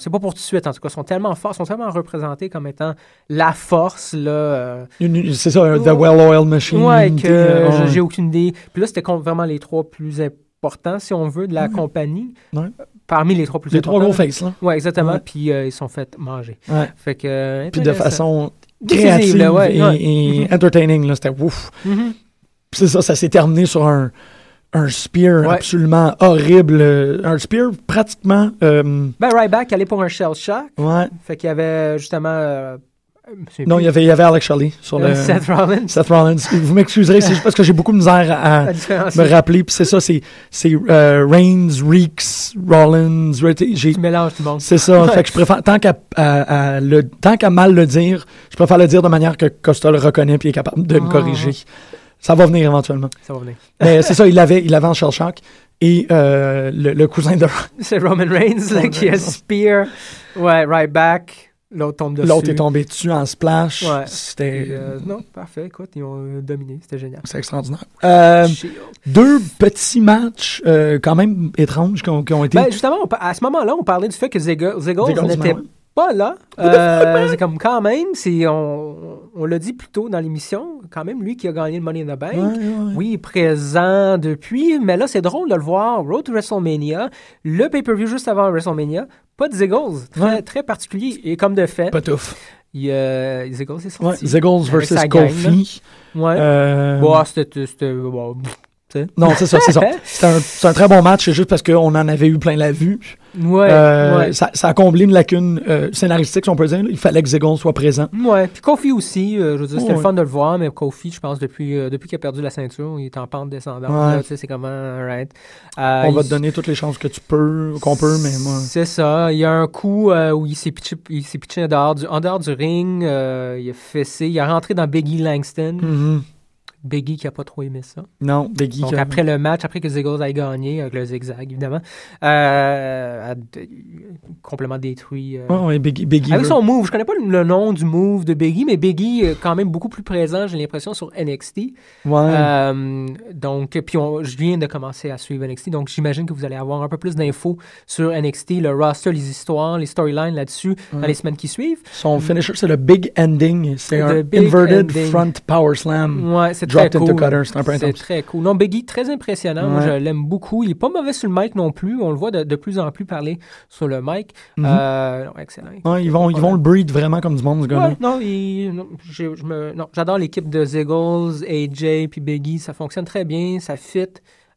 c'est pas pour tout de suite. En tout cas, sont tellement forts, sont tellement représentés comme étant la force là. euh, C'est ça, The Well-Oiled Machine. Ouais, que euh, j'ai- aucune idée. Puis là, c'était vraiment les trois plus importants, si on veut, de la compagnie. Ouais. Parmi les trois plus Les trois importants. gros faces, là. Ouais, exactement. Puis euh, ils sont fait manger. Ouais. Fait que. euh, Puis de façon créative là, et, Mhm. entertaining, là. C'était ouf. Mhm. Puis c'est ça, ça s'est terminé sur un, un spear Ouais. absolument horrible. euh, Un spear pratiquement. euh, Ben, Ryback allait pour un shell shock. ouais. Fait qu'il y avait justement. euh, Non, il y avait, il y avait Alex Shelley sur euh, le. Seth Rollins. Seth Rollins. Vous m'excuserez, c'est juste parce que j'ai beaucoup de misère à, [LAUGHS] me rappeler. Puis c'est ça, c'est, c'est euh, Reigns, Reeks, Rollins. J'ai, tu mélanges tout le monde. c'est ça. [LAUGHS] Fait que je préfère, tant qu'à, à- à le, tant qu'à mal le dire, je préfère le dire de manière que Costa le reconnaît puis est capable de me Ah. corriger. Ça va venir éventuellement. Ça va venir. Mais c'est ça, il l'avait, il l'avait en shell shock. Et euh, le, le cousin de [LAUGHS] C'est Roman Reigns là, qui a spear. Ouais, Ryback. L'autre tombe dessus. l'autre est tombé dessus en splash. Ouais. C'était, euh, non, parfait. Écoute, ils ont euh, dominé. C'était génial. c'est extraordinaire. Euh, deux petits matchs quand même étranges qui ont, été. Ben, justement, on à ce moment-là, on parlait du fait que Ziggles, n'était ouais. Pas là. [LAUGHS] Euh, c'est comme quand même, c'est on, on l'a dit plus tôt dans l'émission, quand même lui qui a gagné le Money in the Bank. Ouais, ouais. Oui, présent depuis, mais là c'est drôle de le voir. Road to WrestleMania, le pay-per-view juste avant WrestleMania, pas de Ziggles, très, Ouais. très particulier. Et comme de fait, Pas tough. il, euh, Ziggles est sorti. Ziggles versus Kofi. Ouais. Euh, Bon, c'était c'était- Non, c'est ça, c'est ça. [LAUGHS] C'est un, un très bon match, c'est juste parce qu'on en avait eu plein la vue. ouais, Euh, ouais. ça, ça a comblé une lacune euh, scénaristique, si on peut dire. Il fallait que Ziggles soit présent. Ouais, puis Kofi aussi, euh, je veux dire, c'était Ouais. le fun de le voir, mais Kofi, je pense, depuis, depuis qu'il a perdu la ceinture, il est en pente descendante. Ouais. là, Tu sais, c'est comment, alright. Euh, On va il- te donner toutes les chances que tu peux, qu'on peut, mais moi. C'est ça. Il y a un coup où il s'est pitché, il s'est pitché en, dehors du, en dehors du ring, il a fessé, il a rentré dans Biggie Langston. Mhm. Biggie qui a pas trop aimé ça. Non, Biggie. Donc qui a- après le match, après que Ziggles ait gagné, avec le zigzag évidemment, euh, a complètement détruit. euh, ouais, Biggie. Biggie Avec veut- son move, je connais pas le- nom du move de Biggie, mais Biggie est quand même beaucoup plus présent, j'ai l'impression, sur NXT. Ouais. Euh, donc, puis on- je viens de commencer à suivre NXT, donc j'imagine que vous allez avoir un peu plus d'infos sur NXT, le roster, les histoires, les storylines là-dessus dans les semaines qui suivent. Son finisher, c'est le Big Ending. C'est un Big inverted Ending. front power slam. Ouais, c'était dropped into cool. cutter, c'est un peu C'est très cool. Non, Biggie, très impressionnant. Moi, je l'aime beaucoup. Il est pas mauvais sur le mic non plus. On le voit de, de plus en plus parler sur le mic. Mhm. Euh, non, excellent. Ouais, ils, vont, ils vont le breed vraiment comme du monde, ce gars-là. Ouais, non, il- non, j'adore l'équipe de Ziggles, AJ puis Biggie. Ça fonctionne très bien, ça fit.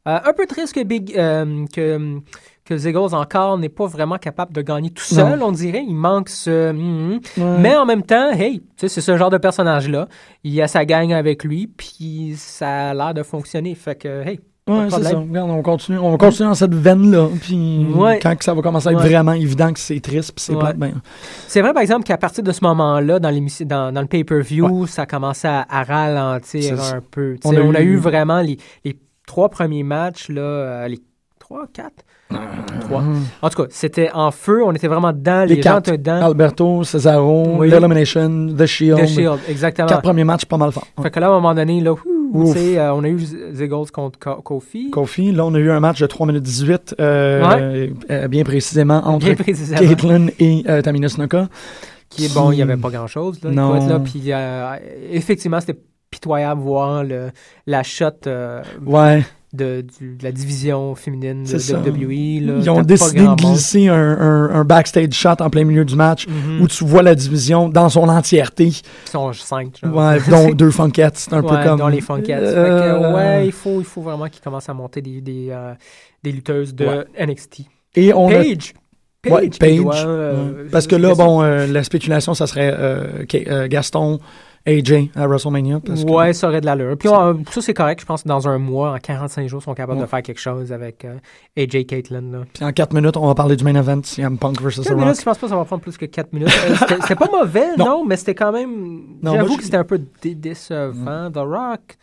Euh, un peu triste que, Big, euh, que, que Ziggles encore n'est pas vraiment capable de gagner tout seul, on dirait. Il manque ce. mhm. Ouais. Mais en même temps, hey, c'est ce genre de personnage-là. Il a sa gang avec lui, puis ça a l'air de fonctionner. Fait que, hey, Ouais, c'est ça. Regarde, on continue, on va continuer dans cette veine-là. Puis Ouais. quand ça va commencer à être Ouais. vraiment évident que c'est triste puis c'est Ouais. ben, C'est vrai, par exemple, qu'à partir de ce moment-là, dans, l'émission- dans, dans le pay-per-view, ça commençait à, à ralentir un peu. On a On, a, eu- eu vraiment les, les trois premiers matchs, là, euh, les trois, quatre? En tout cas, c'était en feu. On était vraiment dedans. Les, Les gens dedans. Alberto, Cesaro, Oui. l'Elimination, The Shield. The Shield, exactement. Quatre premiers matchs pas mal forts. Fait que là, à un moment donné, là, euh, on a eu Ziggles contre Ko- Kofi. Kofi, là, on a eu un match de 3 minutes 18, euh, euh, bien précisément, entre Bien précisément. Caitlyn et Tamina Snuka. Qui est bon, il n'y avait pas grand-chose. Là, il Non. faut être là, puis effectivement, c'était pitoyable voir le, la shot Ouais, de, du- de la division féminine de. WWE. Là, ils ont décidé de glisser un, un- un backstage shot en plein milieu du match Mhm. où tu vois la division dans son entièreté. Ils sont cinq. genre. Ouais, dont [LAUGHS] deux funkettes. C'est un peu comme. dont les Funkettes. Euh, ouais, il faut, il faut vraiment qu'ils commencent à monter des, des, euh, des lutteuses de Ouais. NXT. Et on a! Ouais, doit, euh, Ouais. Parce que là, bon, euh, la spéculation, ça serait Gaston, AJ à WrestleMania. Parce que- Ouais, ça aurait de l'allure. Puis on- ça, c'est correct. Je pense que dans un mois, en 45 jours, ils sont capables Ouais. de faire quelque chose avec euh, AJ Caitlyn. Là. Puis en 4 minutes, on va parler du main event, CM Punk versus The 4 minutes, Rock. je pense pas que ça va prendre plus que 4 minutes. Euh, c'était- pas mauvais, [LAUGHS] Non. non, mais c'était quand même. J'avoue que c'était un peu dé- décevant. The Rock.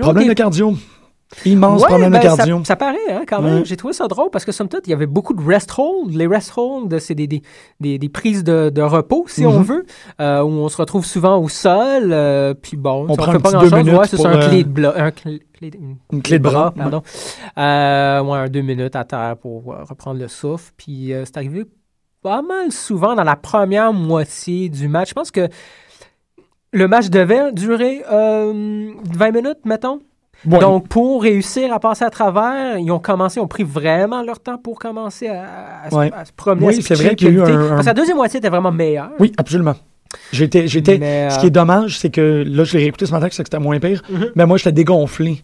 Problème de cardio. Immense Ouais, problème ben, de cardio. Ça, ça paraît, hein, quand même. Ouais. J'ai trouvé ça drôle parce que, somme toute, il y avait beaucoup de rest hold. Les rest hold, c'est des, des, des, des prises de, de repos, si on Mhm. veut, euh, où on se retrouve souvent au sol. euh, puis bon, On prend fait pas grand-chose. Ouais, c'est un euh, clé de bras. Un clé, clé- une, Une clé de bras, pardon. Euh, ouais, un deux minutes à terre pour reprendre le souffle. Puis c'est arrivé pas mal souvent dans la première moitié du match. Je pense que le match devait durer euh, 20 minutes, mettons. Donc, pour réussir à passer à travers, ils ont commencé, ils ont pris vraiment leur temps pour commencer à, à se- Ouais. à se promener. Oui, c'est vrai qu'il y a eu un- Parce que la deuxième moitié était vraiment meilleure. Oui, absolument. J'étais, Ce euh, qui est dommage, c'est que là, je l'ai réécouté ce matin, c'est que c'était moins pire. Mhm. Mais moi, j'étais dégonflé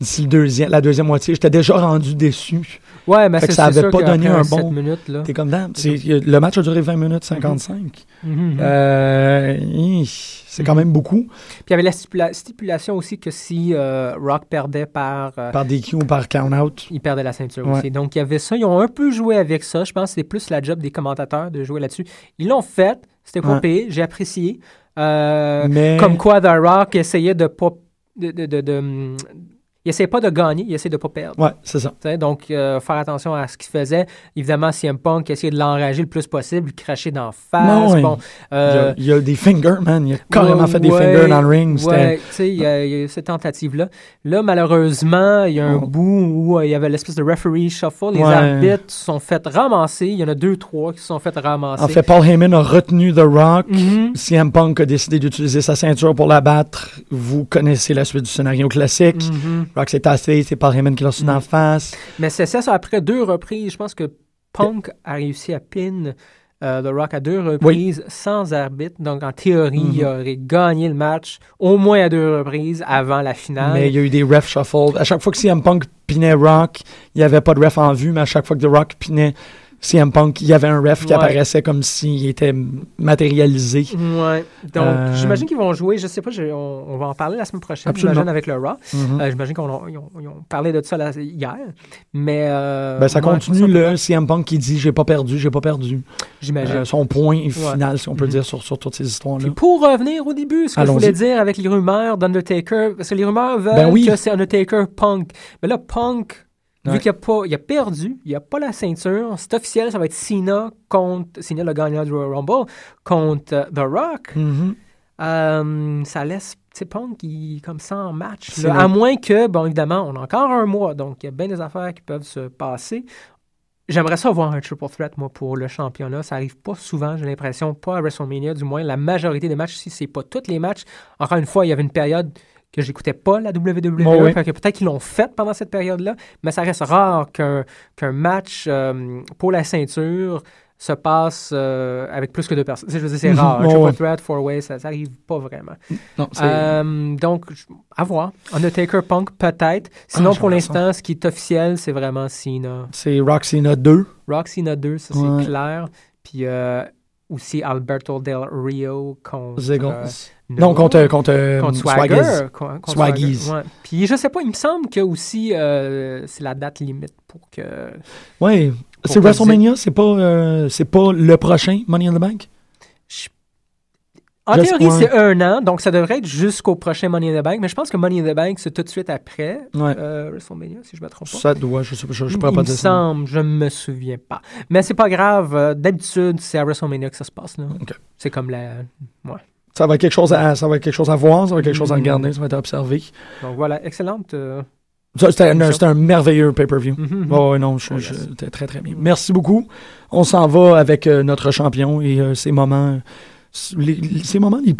d'ici le deuxième, la deuxième moitié. J'étais déjà rendu déçu. Ouais, mais c'est ça c'est avait sûr pas donné un bon- minutes, là. T'es comme damn. c'est- Le match a duré 20 minutes 55. Mhm. Euh, hi, c'est quand même beaucoup. Puis il y avait la stipula- stipulation aussi que si euh, Rock perdait par. euh, Par DQ ou par count-out. il perdait la ceinture Ouais. aussi. Donc, il y avait ça. Ils ont un peu joué avec ça. Je pense que c'était plus la job des commentateurs de jouer là-dessus. Ils l'ont fait. C'était pas Ouais. J'ai apprécié. Euh, Mais Comme quoi, The Rock essayait de pas. De, de, de- de, il essayait pas de gagner, il essayait de pas perdre. Ouais, c'est ça. Donc, euh, faire attention à ce qu'il faisait. Évidemment, CM Punk essayait de l'enrager le plus possible, cracher d'en face. Non. Bon, Il, y euh, a, il y a des fingers, man. Il a carrément Ouais, fait des ouais, fingers dans le ring. Ouais, tu sais, il y, a il y a cette tentative-là. Là, malheureusement, il y a un Oh. bout où euh, il y avait l'espèce de referee shuffle. Les arbitres se sont fait ramasser. Il y en a deux, trois qui se sont fait ramasser. En fait, Paul Heyman a retenu The Rock. Mhm. CM Punk a décidé d'utiliser sa ceinture pour la battre. Vous connaissez la suite du scénario classique. Mhm. Rock s'est tassé, c'est Paul Heyman qui l'a reçu Mm. d'en face. Mais c'est ça, ça, après deux reprises. Je pense que Punk a réussi à pin euh, The Rock à deux reprises sans arbitre. Donc, en théorie, il aurait gagné le match au moins à deux reprises avant la finale. Mais il y a eu des refs shuffle. À chaque fois que CM Punk pinait Rock, il n'y avait pas de ref en vue, mais à chaque fois que The Rock pinait CM Punk, il y avait un ref qui Ouais. apparaissait comme s'il était matérialisé. Ouais. Donc, Euh, j'imagine qu'ils vont jouer, je sais pas, je- on, on va en parler la semaine prochaine, j'imagine, avec le Raw. Mhm. Euh, j'imagine ont parlé de ça là, hier. Mais. euh, Ben, ça continue le CM Punk qui dit j'ai pas perdu, j'ai pas perdu. J'imagine. Son point final, si on peut Mhm. dire, sur, sur toutes ces histoires-là. Puis pour revenir au début, ce que je voulais dire avec les rumeurs d'Undertaker, parce que les rumeurs veulent Ben oui. que c'est Undertaker Punk. Mais là, Punk, Ouais. vu qu'il a, pas, il a perdu, il a pas la ceinture, c'est officiel, ça va être Cena contre, Cena le gagnant du Royal Rumble, contre euh, The Rock. Mhm. Euh, ça laisse Punk il, comme ça en match. Là. à moins que, bon, évidemment, on a encore un mois, donc il y a bien des affaires qui peuvent se passer. J'aimerais ça voir un triple threat, moi, pour le championnat. Ça arrive pas souvent, j'ai l'impression, pas à WrestleMania, du moins. La majorité des matchs, si c'est pas tous les matchs. Encore une fois, il y avait une période que j'écoutais pas la WWE. Oh, oui. Peut-être qu'ils l'ont fait pendant cette période-là, mais ça reste rare qu'un qu'un match euh, pour la ceinture se passe euh, avec plus que deux personnes. Je veux dire, c'est Mhm. rare. Un triple threat, four way, ça, ça arrive pas vraiment. Non, Euh, donc, à voir. Undertaker Punk, peut-être. Sinon, Ah, pour j'aimerais l'instant, ce qui est officiel, c'est vraiment Cena. c'est Roxina 2. Rock Cena 2, ça c'est clair. Puis euh, aussi Alberto Del Rio contre. Euh, non, contre, contre, euh, contre. Swagger. contre Swaggies. Swagger, ouais. Puis je sais pas, il me semble que aussi euh, c'est la date limite pour que. Ouais. C'est WrestleMania, c'est pas, euh, c'est pas le prochain Money in the Bank? En théorie, ouais. c'est un an, donc ça devrait être jusqu'au prochain Money in the Bank. Mais je pense que Money in the Bank, c'est tout de suite après Ouais. euh, WrestleMania, si je me trompe pas. Ça doit, je sais pas, je, je il pourrais pas me dire ça. semble, je me souviens pas. Mais c'est pas grave. euh, D'habitude, c'est à WrestleMania que ça se passe. là. Ok. C'est comme la. Ça va être quelque chose à, ça va être quelque chose à voir, ça va être quelque chose à regarder, ça va être à observer. Donc voilà, excellente. euh, Ça, C'était un, Émission. c'était un merveilleux pay-per-view. mhm. Oh, ouais, non, je, Oh, je- c'était très, très bien. Merci beaucoup. On s'en va avec euh, notre champion et ses moments, les, ses moments les